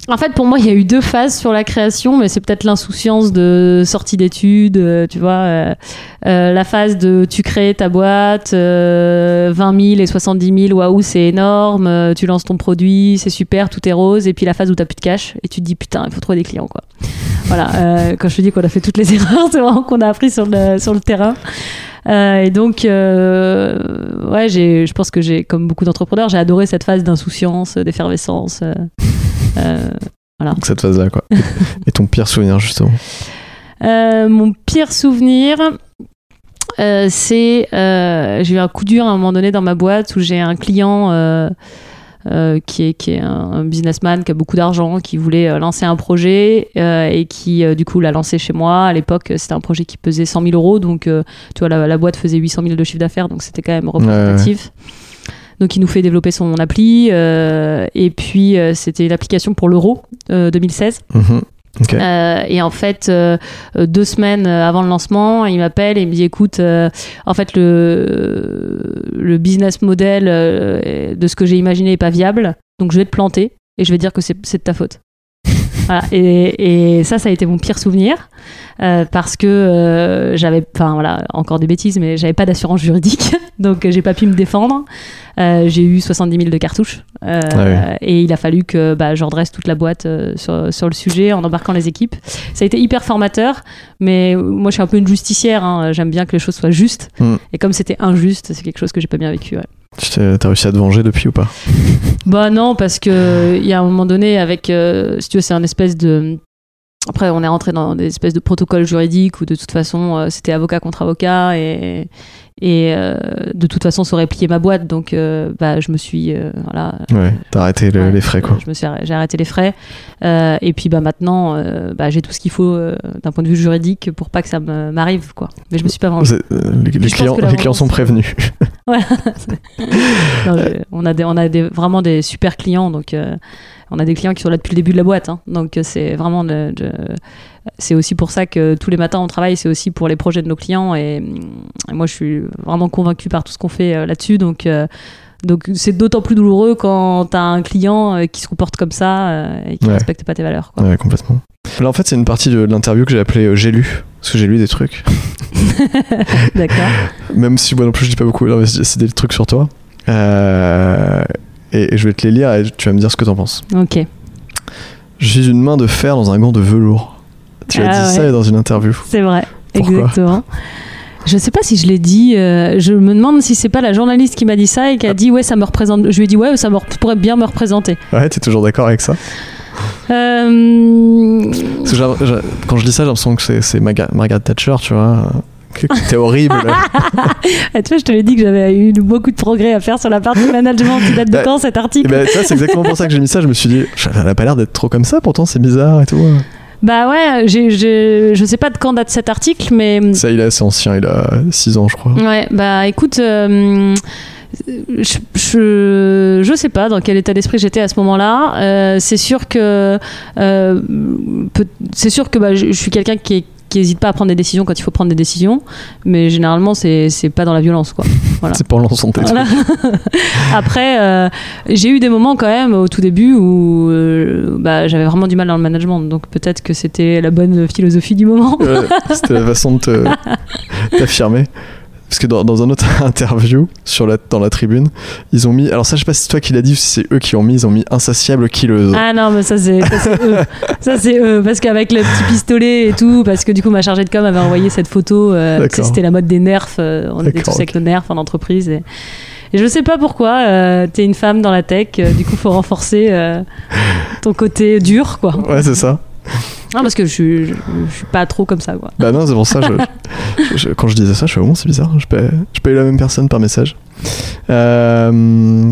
En fait, pour moi, il y a eu deux phases sur la création, mais c'est peut-être l'insouciance de sortie d'études, euh, tu vois. euh, euh, la phase de tu crées ta boîte, euh, 20 000 et 70 000, waouh, c'est énorme, euh, tu lances ton produit, c'est super, tout est rose. Et puis la phase où t'as plus de cash et tu te dis putain, il faut trouver des clients, quoi. Voilà, quand je te dis qu'on a fait toutes les erreurs, c'est vraiment qu'on a appris sur le, sur le terrain. Euh, et donc, euh, ouais, je pense que j'ai, comme beaucoup d'entrepreneurs, j'ai adoré cette phase d'insouciance, d'effervescence. euh, euh, Donc cette phase-là, quoi. Et ton pire souvenir, justement Euh, mon pire souvenir, euh, c'est euh, j'ai eu un coup dur à un moment donné dans ma boîte où j'ai un client euh, euh, qui est, qui est un, un businessman qui a beaucoup d'argent, qui voulait euh, lancer un projet euh, et qui euh, du coup l'a lancé chez moi. À l'époque, c'était un projet qui pesait 100 000 euros, donc euh, tu vois la, la boîte faisait 800 000 de chiffre d'affaires, donc c'était quand même représentatif. Donc il nous fait développer son appli euh, et puis euh, c'était une application pour l'euro euh, 2016. Mhm. Ok. Euh, et en fait, euh, deux semaines avant le lancement, il m'appelle et il me dit écoute, euh, en fait, le, le business model de ce que j'ai imaginé est pas viable, donc je vais te planter et je vais dire que c'est c'est de ta faute. Voilà. Et, et ça, ça a été mon pire souvenir euh, parce que euh, j'avais, enfin voilà, encore des bêtises, mais j'avais pas d'assurance juridique, donc euh, j'ai pas pu me défendre. Euh, j'ai eu 70 000 de cartouches Ah et il a fallu que bah, je redresse toute la boîte sur, sur le sujet en embarquant les équipes. Ça a été hyper formateur, mais moi je suis un peu une justicière. hein. J'aime bien que les choses soient justes. Mm. Et comme c'était injuste, c'est quelque chose que j'ai pas bien vécu. ouais. T'as réussi à te venger depuis ou pas Bah non, parce que il y a un moment donné, avec, euh, si tu veux, c'est un espèce de. Après, on est rentré dans des espèces de protocoles juridiques où de toute façon, euh, c'était avocat contre avocat et, et euh, de toute façon, ça aurait plié ma boîte. Donc, euh, bah, je me suis. euh, voilà, Ouais, t'as arrêté le- Ouais, les frais, quoi. Je me suis arrêt- j'ai arrêté les frais. Et puis bah, maintenant, bah, j'ai tout ce qu'il faut d'un point de vue juridique pour pas que ça m'arrive. quoi. Mais je me suis pas euh, les, clients, les sont prévenus. Non, je- on a, des, on a des, vraiment des super clients. Donc, on a des clients qui sont là depuis le début de la boîte. hein. donc, c'est vraiment. C'est aussi pour ça que tous les matins on travaille. C'est aussi pour les projets de nos clients. Et, et moi, je suis vraiment convaincue par tout ce qu'on fait euh, là-dessus. Donc. euh, donc c'est d'autant plus douloureux quand t'as un client euh, qui se comporte comme ça et qui Ouais. respecte pas tes valeurs. quoi. Ouais, complètement. Là, en fait, c'est une partie de l'interview que j'ai appelée J'ai lu. Parce que j'ai lu des trucs. D'accord. Même si moi non plus, je dis pas beaucoup. c'est c'est des trucs sur toi. Euh, et, et je vais te les lire et tu vas me dire ce que t'en penses. Ok. Je suis une main de fer dans un gant de velours. Tu as Ah dit ouais. ça dans une interview. C'est vrai. Pourquoi Exactement. Je sais pas si je l'ai dit. euh, je me demande si c'est pas la journaliste qui m'a dit ça et qui a dit ouais ça me représente. Je lui ai dit ouais ça me pourrait bien me représenter. Ouais, t'es toujours d'accord avec ça? Euh, Quand je dis ça, j'ai l'impression que c'est- Margaret Thatcher, tu vois. T'es horrible. ah, tu vois, je te l'ai dit que j'avais eu beaucoup de progrès à faire sur la partie management qui date de Bah, quand cet Et article? ben, ça, c'est exactement pour ça que j'ai mis ça. Je me suis dit, elle a pas l'air d'être trop comme ça, pourtant c'est bizarre et tout. Bah ouais, j'ai, j'ai- je sais pas de quand date cet article, mais Ça, il est assez ancien, il a 6 ans, je crois. Ouais, bah écoute, euh, je, je, je sais pas dans quel état d'esprit j'étais à ce moment-là. Euh, c'est sûr que euh, peut- c'est sûr que bah, je, je suis quelqu'un qui est qui hésite pas à prendre des décisions quand il faut prendre des décisions, mais généralement c'est pas dans la violence quoi. Voilà. C'est pour l'ensemble Voilà. Après, euh, j'ai eu des moments quand même au tout début où euh, bah, j'avais vraiment du mal dans le management, donc peut-être que c'était la bonne philosophie du moment. Ouais, C'était la façon de t'affirmer. Parce que dans, dans un autre interview sur la, dans la tribune, ils ont mis. Alors, ça, je sais pas si c'est toi qui l'as dit ou si c'est eux qui ont mis. Ils ont mis insatiable killeuse. Ah non, mais ça c'est eux. Ça c'est eux. Parce qu'avec le petit pistolet et tout, parce que du coup ma chargée de com avait envoyé cette photo. euh, c'était la mode des nerfs. euh, on était tous avec ok. le nerf en entreprise. Et, et je sais pas pourquoi. euh, T'es une femme dans la tech. euh, du coup, faut renforcer euh, ton côté dur, quoi. Ouais, c'est ça. Non, parce que je, suis- je, je suis pas trop comme ça, quoi. Bah non, c'est pour ça. Je, je- quand je disais ça, je fais oh, c'est bizarre. Je pas, je pas eu la même personne par message. Euh,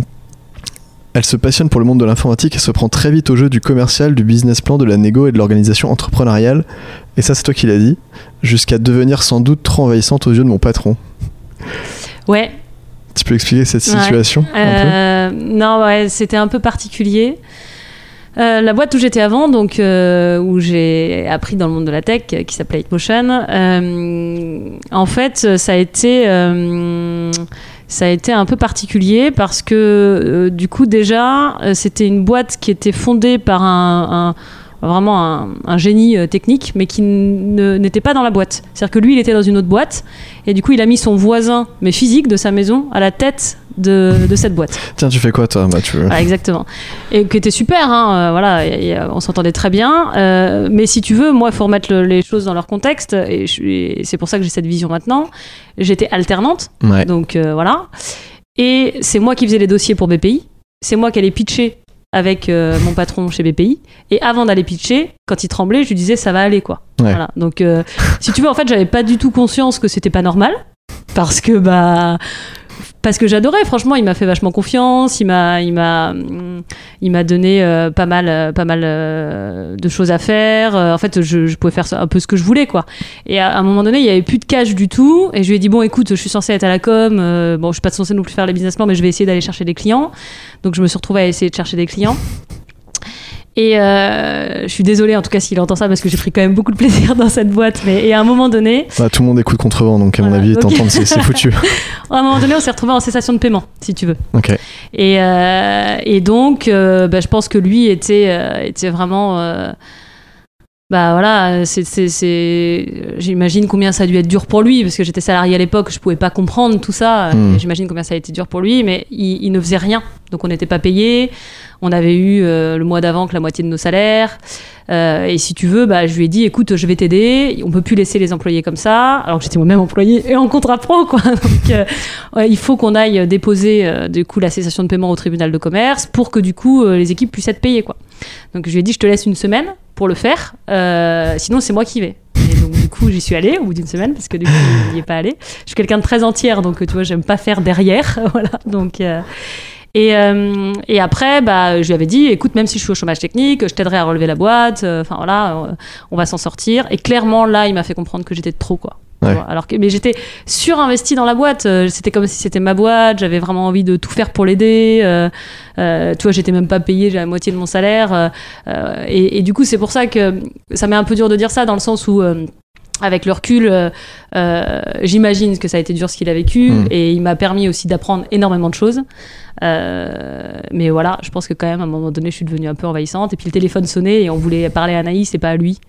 elle se passionne pour le monde de l'informatique et se prend très vite au jeu du commercial, du business plan, de la négo et de l'organisation entrepreneuriale. Et ça, c'est toi qui l'as dit. Jusqu'à devenir sans doute trop envahissante aux yeux de mon patron. Ouais. Tu peux expliquer cette Ouais. situation peu? Euh, non, ouais, c'était un peu particulier. Euh, la boîte où j'étais avant, donc euh, où j'ai appris dans le monde de la tech, euh, qui s'appelait Hitmotion, en fait, ça a été un peu particulier parce que du coup déjà, c'était une boîte qui était fondée par un- vraiment un, un génie euh, technique, mais qui n'était pas dans la boîte. C'est-à-dire que lui, il était dans une autre boîte, et du coup, il a mis son voisin, mais physique, de sa maison, à la tête de, de cette boîte. Tiens, tu fais quoi toi bah, tu veux... Voilà, exactement. Et qui était super, hein, euh, voilà, et- et, euh, on s'entendait très bien. euh, mais si tu veux, moi, il faut remettre le- les choses dans leur contexte, et, c'est pour ça que j'ai cette vision maintenant. J'étais alternante, Ouais. donc euh, voilà. Et c'est moi qui faisais les dossiers pour BPI. C'est moi qui allais pitcher avec euh, mon patron chez BPI. Et avant d'aller pitcher, quand il tremblait, je lui disais ça va aller quoi. Ouais. Voilà. Donc euh, si tu veux, en fait, j'avais pas du tout conscience que c'était pas normal parce que bah parce que j'adorais franchement il m'a fait vachement confiance il m'a il m'a il m'a donné euh, pas mal euh, pas mal euh, de choses à faire. En fait je, pouvais faire un peu ce que je voulais quoi. Et à, un moment donné il y avait plus de cash du tout et je lui ai dit bon écoute je suis censée être à la com bon je suis pas censée non plus faire les business plans mais je vais essayer d'aller chercher des clients. Donc je me suis retrouvée à essayer de chercher des clients et euh, je suis désolée en tout cas s'il entend ça parce que j'ai pris quand même beaucoup de plaisir dans cette boîte mais et à un moment donné Bah, tout le monde écoute contrevent, donc à mon avis, ok. t'entendre, c'est c'est foutu. à un moment donné on s'est retrouvé en cessation de paiement si tu veux Ok. Et, euh, et donc, euh, bah, je pense que lui était, euh, était vraiment. Bah voilà, c'est, c'est, c'est- j'imagine combien ça a dû être dur pour lui, parce que j'étais salarié à l'époque, je pouvais pas comprendre tout ça. Hmm. J'imagine combien ça a été dur pour lui, mais il, il ne faisait rien. Donc on n'était pas payé. On avait eu euh, le mois d'avant que la moitié de nos salaires. Euh, et si tu veux, bah, je lui ai dit, écoute, je vais t'aider. On peut plus laisser les employés comme ça. Alors que j'étais moi-même employé et en contrat pro, quoi. Donc, euh, ouais, il faut qu'on aille déposer euh, du coup la cessation de paiement au tribunal de commerce pour que du coup euh, les équipes puissent être payées, quoi. Donc je lui ai dit, je te laisse une semaine pour le faire. Euh, sinon, c'est moi qui vais. Et donc du coup, j'y suis allée au bout d'une semaine parce que du coup, il n'y est pas allé. Je suis quelqu'un de très entière, donc tu vois, j'aime pas faire derrière, voilà. Donc euh, et, euh, et après, bah, je lui avais dit, écoute, même si je suis au chômage technique, je t'aiderai à relever la boîte. Enfin voilà, on va s'en sortir. Et clairement, là, il m'a fait comprendre que j'étais trop, quoi. Ouais. Alors que, mais j'étais surinvestie dans la boîte. euh, C'était comme si c'était ma boîte. J'avais vraiment envie de tout faire pour l'aider. euh, euh, tu vois, j'étais même pas payée, j'ai la moitié de mon salaire. euh, euh, et, et du coup, c'est pour ça que ça m'est un peu dur de dire ça, dans le sens où. euh, avec le recul, euh, euh, j'imagine que ça a été dur ce qu'il a vécu Mm. et il m'a permis aussi d'apprendre énormément de choses. Euh, mais voilà, je pense que quand même à un moment donné, je suis devenue un peu envahissante et puis le téléphone sonnait et on voulait parler à Anaïs et pas à lui.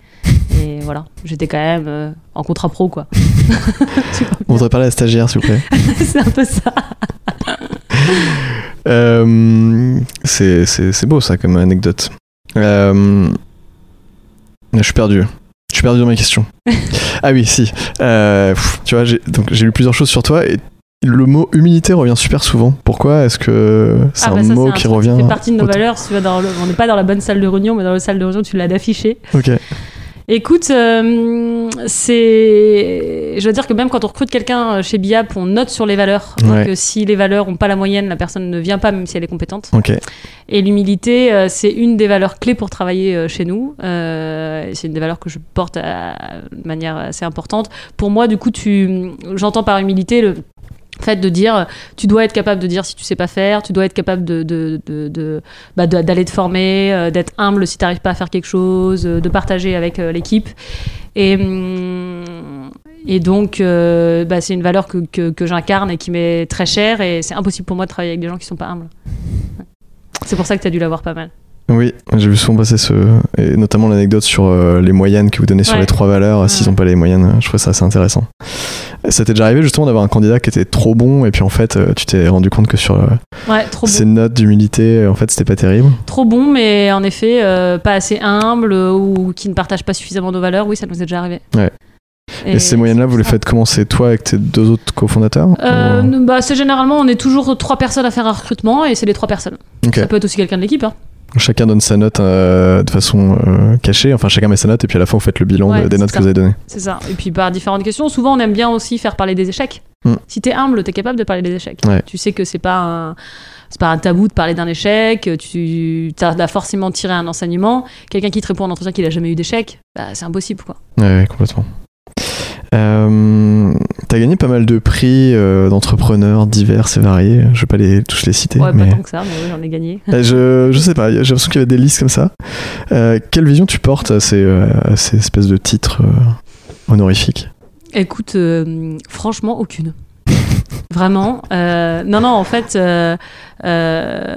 Et voilà, j'étais quand même euh, en contrat pro quoi. On voudrait parler à la stagiaire, s'il vous plaît. C'est un peu ça. Euh, c'est beau, ça, comme anecdote. Euh, je suis perdu. Je suis perdu dans mes questions. ah oui, si. Euh, pff, tu vois, j'ai lu plusieurs choses sur toi et le mot humilité revient super souvent. Pourquoi est-ce que c'est Ah un bah ça, mot un qui revient fait partie de nos valeurs. Si tu vas dans le- on n'est pas dans la bonne salle de réunion, mais dans la salle de réunion, tu l'as d'afficher. Ok. Écoute, euh, c'est. Je veux dire que même quand on recrute quelqu'un chez BIAP, on note sur les valeurs. Ouais. Donc, euh, si les valeurs n'ont pas la moyenne, la personne ne vient pas, même si elle est compétente. Ok. Et l'humilité, euh, c'est une des valeurs clés pour travailler euh, chez nous. Euh, c'est une des valeurs que je porte à- de manière assez importante. Pour moi, du coup, tu, j'entends par humilité le fait de dire, tu dois être capable de dire si tu sais pas faire, tu dois être capable de, bah, d'aller te former, euh, d'être humble si tu n'arrives pas à faire quelque chose, euh, de partager avec euh, l'équipe. Et, Et donc, bah, c'est une valeur que, que, j'incarne et qui m'est très chère. Et c'est impossible pour moi de travailler avec des gens qui sont pas humbles. C'est pour ça que tu as dû l'avoir pas mal. Oui, j'ai vu souvent passer ce. Et notamment l'anecdote sur euh, les moyennes que vous donnez sur Ouais. les trois valeurs. euh, S'ils Ouais. n'ont pas les moyennes, je trouvais ça assez intéressant. Ça t'est déjà arrivé justement d'avoir un candidat qui était trop bon et puis en fait, euh, tu t'es rendu compte que sur euh, Ouais, trop bon. notes d'humilité, en fait, c'était pas terrible? Trop bon, mais en effet, euh, pas assez humble ou qui ne partagent pas suffisamment nos valeurs. Oui, ça nous est déjà arrivé. Ouais. Et, ces moyennes-là, vous les faites comment C'est toi avec tes deux autres cofondateurs Euh, Ou- bah, c'est généralement, on est toujours trois personnes à faire un recrutement et c'est les trois personnes. Ok. Ça peut être aussi quelqu'un de l'équipe. Hein. Chacun donne sa note euh, de façon euh, cachée, enfin chacun met sa note et puis à la fin vous faites le bilan Ouais, de- des notes ça. que vous avez données. C'est ça. Et puis par différentes questions, souvent on aime bien aussi faire parler des échecs. Hmm. Si t'es humble, t'es capable de parler des échecs. Ouais. Tu sais que c'est pas un c'est pas un tabou de parler d'un échec. Tu as forcément tiré un enseignement. Quelqu'un qui te répond en entretien qu'il a jamais eu d'échec, bah, c'est impossible quoi. Ouais, complètement. Euh, T'as gagné pas mal de prix euh, d'entrepreneurs divers et variés. Je vais pas les, tous les citer, Ouais, mais pas tant que ça, mais oui, j'en ai gagné. Euh, je, je sais pas. J'ai l'impression qu'il y avait des listes comme ça. Euh, quelle vision tu portes à ces, à ces espèces de titres euh, honorifiques? Écoute, euh, franchement, aucune. Vraiment. euh, non, non, en fait, euh, euh,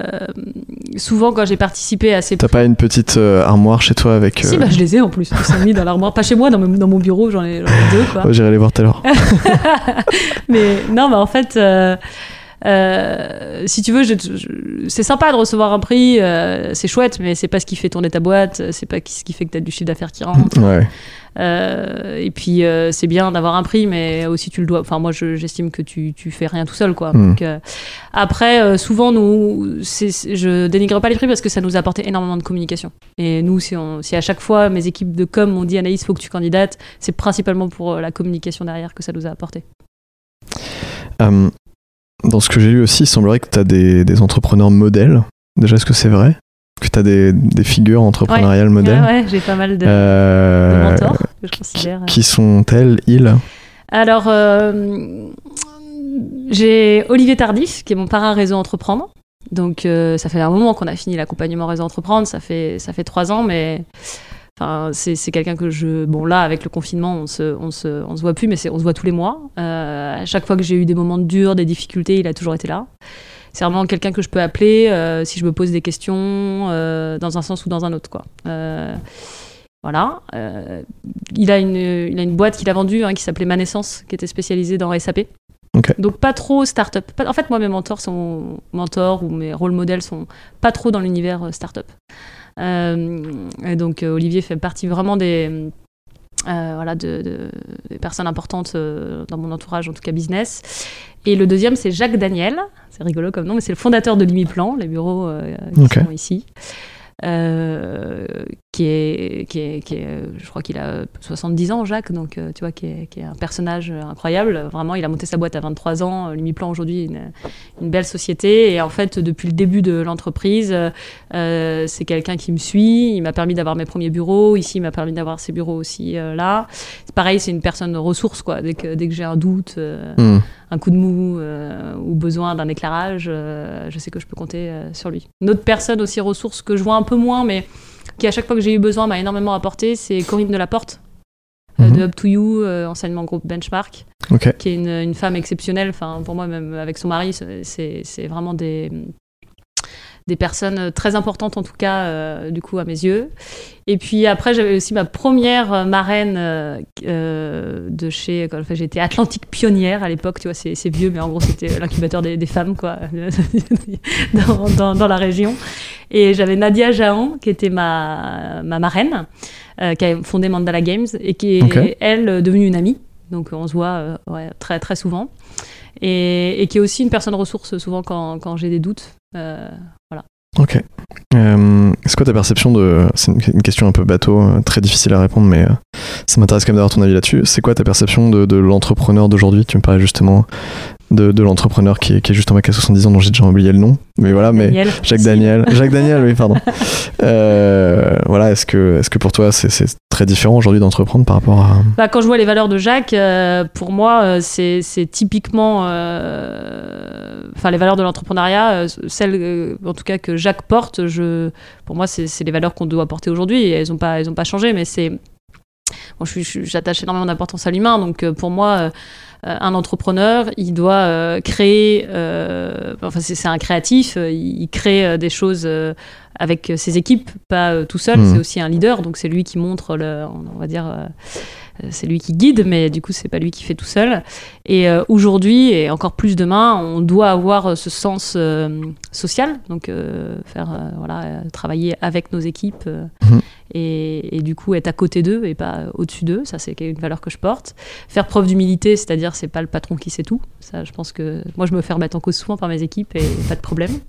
souvent quand j'ai participé à ces T'as pas une petite armoire chez toi avec. Si, bah, je les ai en plus. Ils sont mis dans l'armoire. Pas chez moi, dans, mon- dans mon bureau, j'en ai, deux, quoi. ouais, J'irai les voir tout à l'heure. mais non, mais en fait, euh, si tu veux, c'est sympa de recevoir un prix, euh, c'est chouette, mais c'est pas ce qui fait tourner ta boîte, c'est pas ce qui fait que tu as du chiffre d'affaires qui rentre. Ouais. Euh, et puis, euh, c'est bien d'avoir un prix, mais aussi tu le dois. Enfin, moi, je- j'estime que tu, tu fais rien tout seul, quoi. Mm. Donc, euh, après, souvent, nous, je dénigre pas les prix parce que ça nous a apporté énormément de communication. Et nous, si, on, si à chaque fois mes équipes de com m'ont dit Anaïs, faut que tu candidates, c'est principalement pour la communication derrière que ça nous a apporté. Euh, dans ce que j'ai lu aussi, il semblerait que tu as des, des entrepreneurs modèles. Déjà, est-ce que c'est vrai? Que tu as des, des figures entrepreneuriales modèles Ouais, ouais, j'ai pas mal de, de Euh, mentors que je considère. Qui sont-elles, ils? Alors, euh, j'ai Olivier Tardif, qui est mon parrain réseau entreprendre. Donc, euh, ça fait un moment qu'on a fini l'accompagnement réseau entreprendre. Ça fait, ça fait trois ans, mais enfin, c'est c'est quelqu'un que je. Bon, là, avec le confinement, on se, on se, on se voit plus, mais c'est- on se voit tous les mois. À chaque fois que j'ai eu des moments durs, des difficultés, il a toujours été là. C'est vraiment quelqu'un que je peux appeler euh, si je me pose des questions euh, dans un sens ou dans un autre, quoi. Euh, voilà. Il, a une, il a une boîte qu'il a vendue hein, qui s'appelait Ma Naissance, qui était spécialisée dans SAP. Donc pas trop start-up. En fait, moi, mes mentors sont mentors ou mes rôles modèles sont pas trop dans l'univers start-up. Donc Olivier fait partie vraiment des euh, voilà de, de- des personnes importantes euh, dans mon entourage, en tout cas business. Et le deuxième, c'est Jacques Daniel. C'est rigolo comme nom, mais c'est le fondateur de Limiplan, les bureaux euh, qui Ok. sont ici. Qui est, qui est, qui est, euh, je crois qu'il a 70 ans, Jacques, donc euh, tu vois, qui est, qui est un personnage incroyable. Vraiment, il a monté sa boîte à 23 ans. Euh, Lumiplan aujourd'hui une, une belle société. Et en fait, depuis le début de l'entreprise, euh, c'est quelqu'un qui me suit. Il m'a permis d'avoir mes premiers bureaux. Ici, il m'a permis d'avoir ses bureaux aussi euh, là. C'est pareil, c'est une personne de ressources, quoi. Dès que, dès que j'ai un doute, euh, Hmm. un coup de mou ou besoin d'un éclairage, je sais que je peux compter sur lui. Une autre personne aussi ressource que je vois un peu moins, mais qui à chaque fois que j'ai eu besoin m'a énormément apporté, c'est Corinne Delaporte. euh, Mhm. de Up to You, euh, enseignement groupe Benchmark, Ok. qui est une, une femme exceptionnelle. Enfin, pour moi, même avec son mari, c'est vraiment des, des personnes très importantes, en tout cas, euh, du coup, à mes yeux. Et puis après, j'avais aussi ma première euh, marraine euh, euh, de chez. Enfin, j'étais Atlantique pionnière à l'époque, tu vois, c'est vieux, mais en gros, c'était l'incubateur des, des femmes, quoi, dans, dans- dans la région. Et j'avais Nadia Jahan, qui était ma, ma marraine, euh, qui a fondé Mandala Games, et qui est, elle, devenue une amie. Donc, on se voit euh, ouais, très, très souvent. Et, et qui est aussi une personne ressource, souvent, quand, quand j'ai des doutes. Euh, Ok. Euh, c'est quoi ta perception de. C'est une, une question un peu bateau, euh, très difficile à répondre, mais euh, ça m'intéresse quand même d'avoir ton avis là-dessus. C'est quoi ta perception de, de l'entrepreneur d'aujourd'hui? Tu me parlais justement de, de l'entrepreneur qui, est- qui est juste en mec à 70 ans, dont j'ai déjà oublié le nom. Mais voilà, mais. Daniel. Jacques Si. Daniel. Jacques Daniel, oui, pardon. Euh, voilà, est-ce que, est-ce que pour toi c'est, très différent aujourd'hui d'entreprendre par rapport à. Bah, quand je vois les valeurs de Jacques, euh, pour moi, euh, c'est typiquement, enfin les valeurs de l'entrepreneuriat, celles, en tout cas que Jacques porte. Je, pour moi, c'est les valeurs qu'on doit porter aujourd'hui. Elles n'ont pas, elles ont pas changé, mais c'est suis- j'attache énormément d'importance à l'humain, donc pour moi, un entrepreneur, il doit euh, créer. euh, enfin, c'est un créatif. euh, il crée euh, des choses euh, avec ses équipes, pas euh, tout seul. Mhm. C'est aussi un leader, donc c'est lui qui montre le, on va dire. Euh, c'est lui qui guide, mais du coup, c'est pas lui qui fait tout seul. Et euh, aujourd'hui, et encore plus demain, on doit avoir euh, ce sens social, donc faire, voilà, travailler avec nos équipes Mhm. et, et du coup être à côté d'eux et pas au-dessus d'eux. Ça, c'est une valeur que je porte. Faire preuve d'humilité, c'est-à-dire c'est pas le patron qui sait tout. Ça, je pense que moi, je me fais remettre en cause souvent par mes équipes et pas de problème.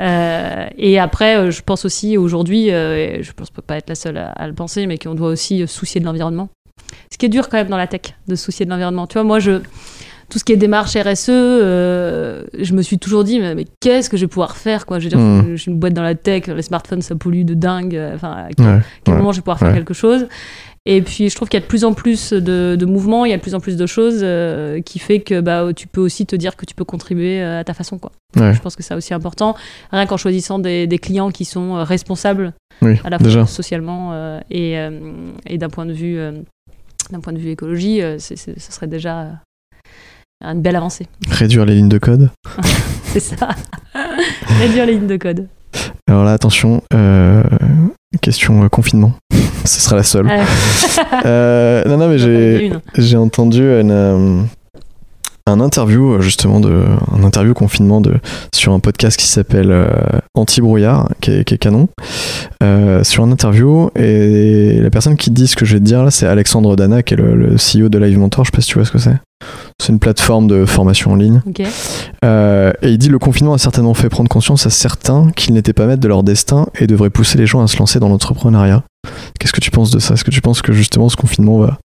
Euh, et après, je pense aussi aujourd'hui, euh, je pense pas être la seule à, à le penser, mais qu'on doit aussi soucier de l'environnement. Ce qui est dur quand même dans la tech, de se soucier de l'environnement. Tu vois, moi, je, tout ce qui est démarche RSE, euh, je me suis toujours dit, mais, mais qu'est-ce que je vais pouvoir faire quoi? Je veux dire, Mm. je suis une boîte dans la tech, les smartphones, ça pollue de dingue. euh, Enfin, à quel, Ouais, quel ouais, moment je vais pouvoir faire quelque chose? Et puis je trouve qu'il y a de plus en plus de, de mouvements, il y a de plus en plus de choses euh, qui fait que bah, tu peux aussi te dire que tu peux contribuer à ta façon. Quoi. Ouais. Je pense que c'est aussi important, rien qu'en choisissant des, des clients qui sont responsables Oui, à la fois déjà. socialement euh, et, euh, et d'un point de vue d'un point de vue écologie, euh, ce serait déjà euh, une belle avancée. Réduire les lignes de code. C'est ça. Réduire les lignes de code. Alors là, attention, euh, question euh, confinement. Ce sera la seule. Euh, non, non, mais j'ai entendu une, un interview euh, justement de un interview confinement de sur un podcast qui s'appelle euh, Anti brouillard qui est, qui est canon. Euh, sur un interview et la personne qui dit ce que je vais te dire là c'est Alexandre Dana qui est le, le CEO de Live Mentor. Je sais pas si tu vois ce que c'est. C'est une plateforme de formation en ligne. Euh, et il dit le confinement a certainement fait prendre conscience à certains qu'ils n'étaient pas maîtres de leur destin et devrait pousser les gens à se lancer dans l'entrepreneuriat. Qu'est-ce que tu penses de ça? Est-ce que tu penses que justement ce confinement va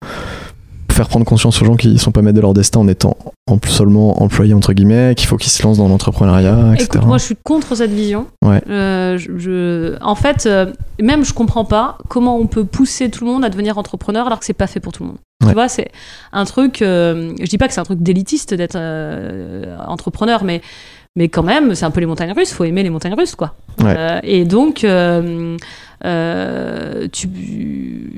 faire prendre conscience aux gens qui ne sont pas maîtres de leur destin en étant en- seulement employés entre guillemets, qu'il faut qu'ils se lancent dans l'entrepreneuriat, etc. Écoute, moi je suis contre cette vision. Ouais. Euh, je, je- En fait, euh, même je comprends pas comment on peut pousser tout le monde à devenir entrepreneur alors que c'est pas fait pour tout le monde. Ouais. Tu vois, c'est un truc. euh, je dis pas que c'est un truc d'élitiste d'être euh, entrepreneur, mais mais quand même, c'est un peu les montagnes russes. Faut aimer les montagnes russes, quoi. Ouais. Et donc, euh, tu...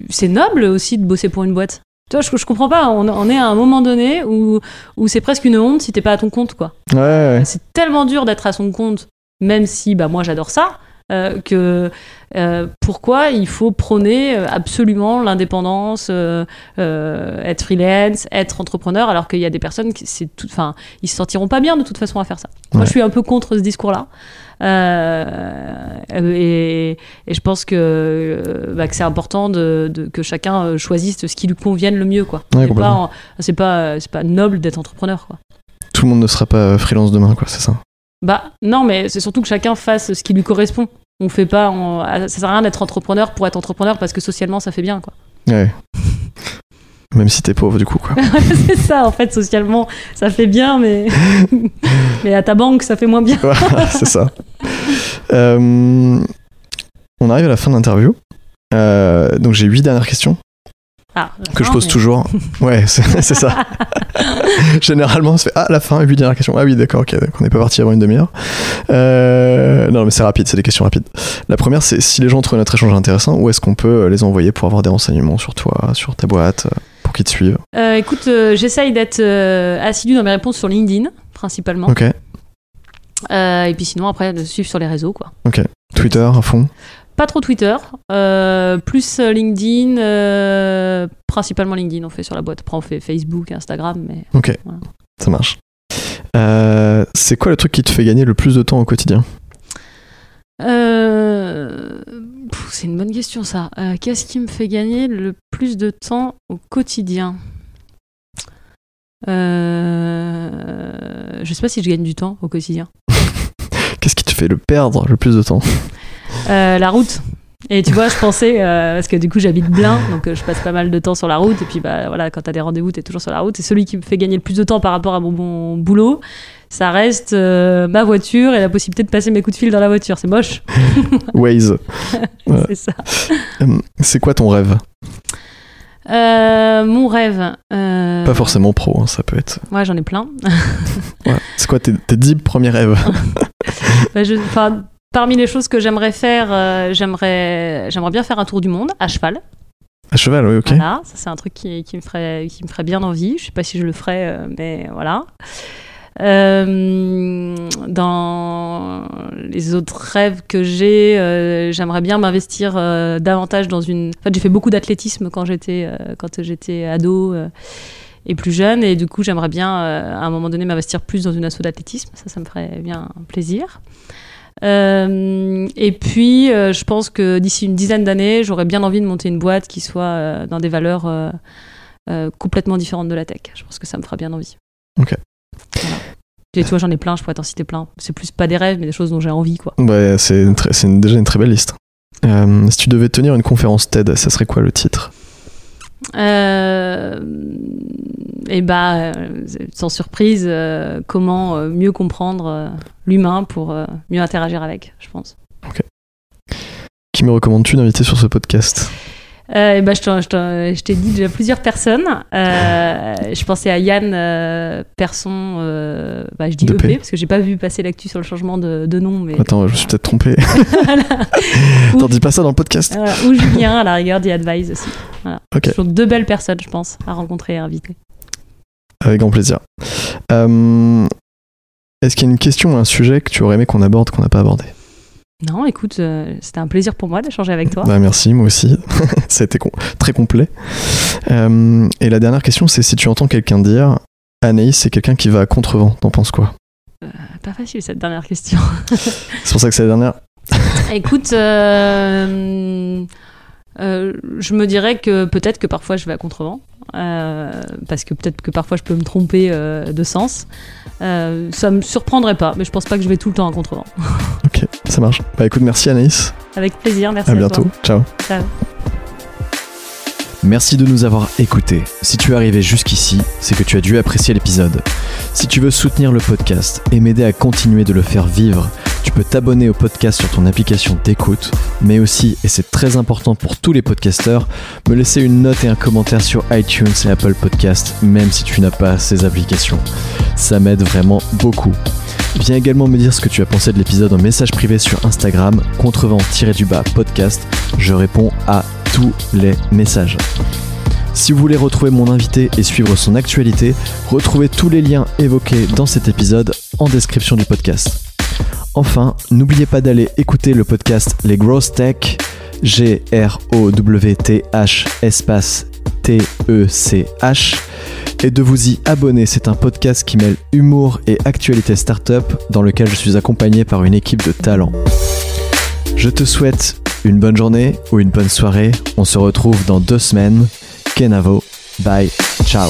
c'est noble aussi de bosser pour une boîte. Tu vois, je, je comprends pas. On, on est à un moment donné où, où c'est presque une honte si t'es pas à ton compte, quoi. Ouais, ouais. C'est tellement dur d'être à son compte, même si bah, moi j'adore ça, que euh, pourquoi il faut prôner euh, absolument l'indépendance, euh, euh, être freelance, être entrepreneur, alors qu'il y a des personnes qui c'est tout, enfin, ils se sentiront pas bien de toute façon à faire ça. Moi, je suis un peu contre ce discours-là. Euh, et, et je pense que, euh, bah, que c'est important de, de- que chacun euh, choisisse ce qui lui convienne le mieux. quoi. Ouais, c'est, pas, pas, pas noble d'être entrepreneur. Quoi. Tout le monde ne sera pas euh, freelance demain, quoi, c'est ça? Bah non, mais c'est surtout que chacun fasse ce qui lui correspond. On fait pas, on- ah, ça sert à rien d'être entrepreneur pour être entrepreneur parce que socialement ça fait bien quoi. Ouais. Même si t'es pauvre, du coup, quoi. c'est ça en fait socialement ça fait bien, mais mais à ta banque ça fait moins bien. Voilà, c'est ça. Euh, on arrive à la fin de l'interview. Euh, donc j'ai huit dernières questions Ah, que je pose mais- toujours. Ouais, c'est ça. Généralement, on se fait Ah, la fin, huit dernières questions. Ah oui, d'accord, ok, donc on n'est pas parti avant une demi-heure. Euh, non, mais c'est rapide, c'est des questions rapides. La première, c'est si les gens trouvent notre échange intéressant, où est-ce qu'on peut les envoyer pour avoir des renseignements sur toi, sur ta boîte, euh, pour qu'ils te suivent? Euh, écoute, euh, j'essaye d'être euh, assidu dans mes réponses sur LinkedIn principalement, Ok, Euh, et puis sinon après de suivre sur les réseaux quoi. Twitter à fond. Pas trop Twitter, euh, plus LinkedIn, euh, principalement LinkedIn on fait sur la boîte. Après on fait Facebook, Instagram, mais Ok, Voilà. ça marche. Euh, c'est quoi le truc qui te fait gagner le plus de temps au quotidien? C'est une bonne question ça. Qu'est-ce qui me fait gagner le plus de temps au quotidien? Je sais pas si je gagne du temps au quotidien. Qu'est-ce qui te fait le perdre le plus de temps? Euh, la route. Et tu vois, je pensais, euh, parce que du coup j'habite Blain, donc euh, je passe pas mal de temps sur la route, et puis bah voilà, quand t'as des rendez-vous, t'es toujours sur la route, et celui qui me fait gagner le plus de temps par rapport à mon boulot, ça reste euh, ma voiture et la possibilité de passer mes coups de fil dans la voiture. C'est moche, Waze. C'est ça. C'est quoi ton rêve? Mon rêve. Pas forcément pro, hein, ça peut être. Ouais, j'en ai plein. Ouais. C'est quoi tes, tes 10 premiers rêves? Bah, je- parmi les choses que j'aimerais faire, euh, j'aimerais, j'aimerais bien faire un tour du monde à cheval. À cheval, oui, ok. Voilà, ça c'est un truc qui, qui me ferait, qui me ferait bien envie. Je sais pas si je le ferais, euh, mais voilà. Euh, dans les autres rêves que j'ai, euh, j'aimerais bien m'investir euh, davantage dans une. En fait, j'ai fait beaucoup d'athlétisme quand j'étais quand j'étais ado et plus jeune, et du coup, j'aimerais bien à un moment donné m'investir plus dans une asso d'athlétisme. Ça, ça me ferait bien plaisir. Euh, et puis, euh, je pense que d'ici une dizaine d'années, j'aurais bien envie de monter une boîte qui soit euh, dans des valeurs complètement différentes de la tech. Je pense que ça me fera bien envie. Ok. Voilà. Et tu vois, j'en ai plein, je pourrais t'en citer plein. C'est plus pas des rêves, mais des choses dont j'ai envie, quoi. Ouais, c'est déjà une très belle liste. Si tu devais tenir une conférence TED, ça serait quoi le titre? Et bah, euh, sans surprise, euh, comment euh, mieux comprendre euh, l'humain pour euh, mieux interagir avec, je pense. Qui me recommandes-tu d'inviter sur ce podcast? Euh, et bah, je t'ai dit déjà plusieurs personnes. Euh, je pensais à Yann euh, Persson, euh, bah, je dis EP, P. parce que j'ai pas vu passer l'actu sur le changement de, de nom. Mais, Attends, je me suis peut-être trompé. Voilà. T'en dis pas ça dans le podcast Voilà. Ou Julien, à la rigueur, The Advise aussi. Voilà. Ce sont deux belles personnes, je pense, à rencontrer et à inviter. Avec grand plaisir. Euh, Est-ce qu'il y a une question ou un sujet que tu aurais aimé qu'on aborde qu'on n'a pas abordé? Non, écoute, euh, c'était un plaisir pour moi d'échanger avec toi. Bah, Merci, moi aussi. ça a été com- très complet. Euh, et la dernière question, c'est si tu entends quelqu'un dire Anaïs, c'est quelqu'un qui va à contrevent. T'en penses quoi? Pas facile cette dernière question. C'est pour ça que c'est la dernière. Écoute, euh, euh, je me dirais que peut-être que parfois je vais à contrevent, euh, parce que peut-être que parfois je peux me tromper euh, de sens. Euh, ça me surprendrait pas, mais je pense pas que je vais tout le temps à contrevent. Ok, ça marche. Bah écoute, merci Anaïs. Avec plaisir, merci À à, bientôt. Ciao. Ciao. Merci de nous avoir écoutés. Si tu es arrivé jusqu'ici, c'est que tu as dû apprécier l'épisode. Si tu veux soutenir le podcast et m'aider à continuer de le faire vivre, tu peux t'abonner au podcast sur ton application d'écoute, mais aussi, et c'est très important pour tous les podcasteurs, me laisser une note et un commentaire sur iTunes et Apple Podcast, même si tu n'as pas ces applications. Ça m'aide vraiment beaucoup. Viens également me dire ce que tu as pensé de l'épisode en message privé sur Instagram, contrevent-du-bas podcast. Je réponds à tous les messages. Si vous voulez retrouver mon invité et suivre son actualité, retrouvez tous les liens évoqués dans cet épisode en description du podcast. Enfin, n'oubliez pas d'aller écouter le podcast Les Growth Tech, G-R-O-W-T-H espace T-E-C-H, et de vous y abonner. C'est un podcast qui mêle humour et actualité startup dans lequel je suis accompagné par une équipe de talents. Je te souhaite une bonne journée ou une bonne soirée. On se retrouve dans deux semaines. Kenavo. Bye. Ciao.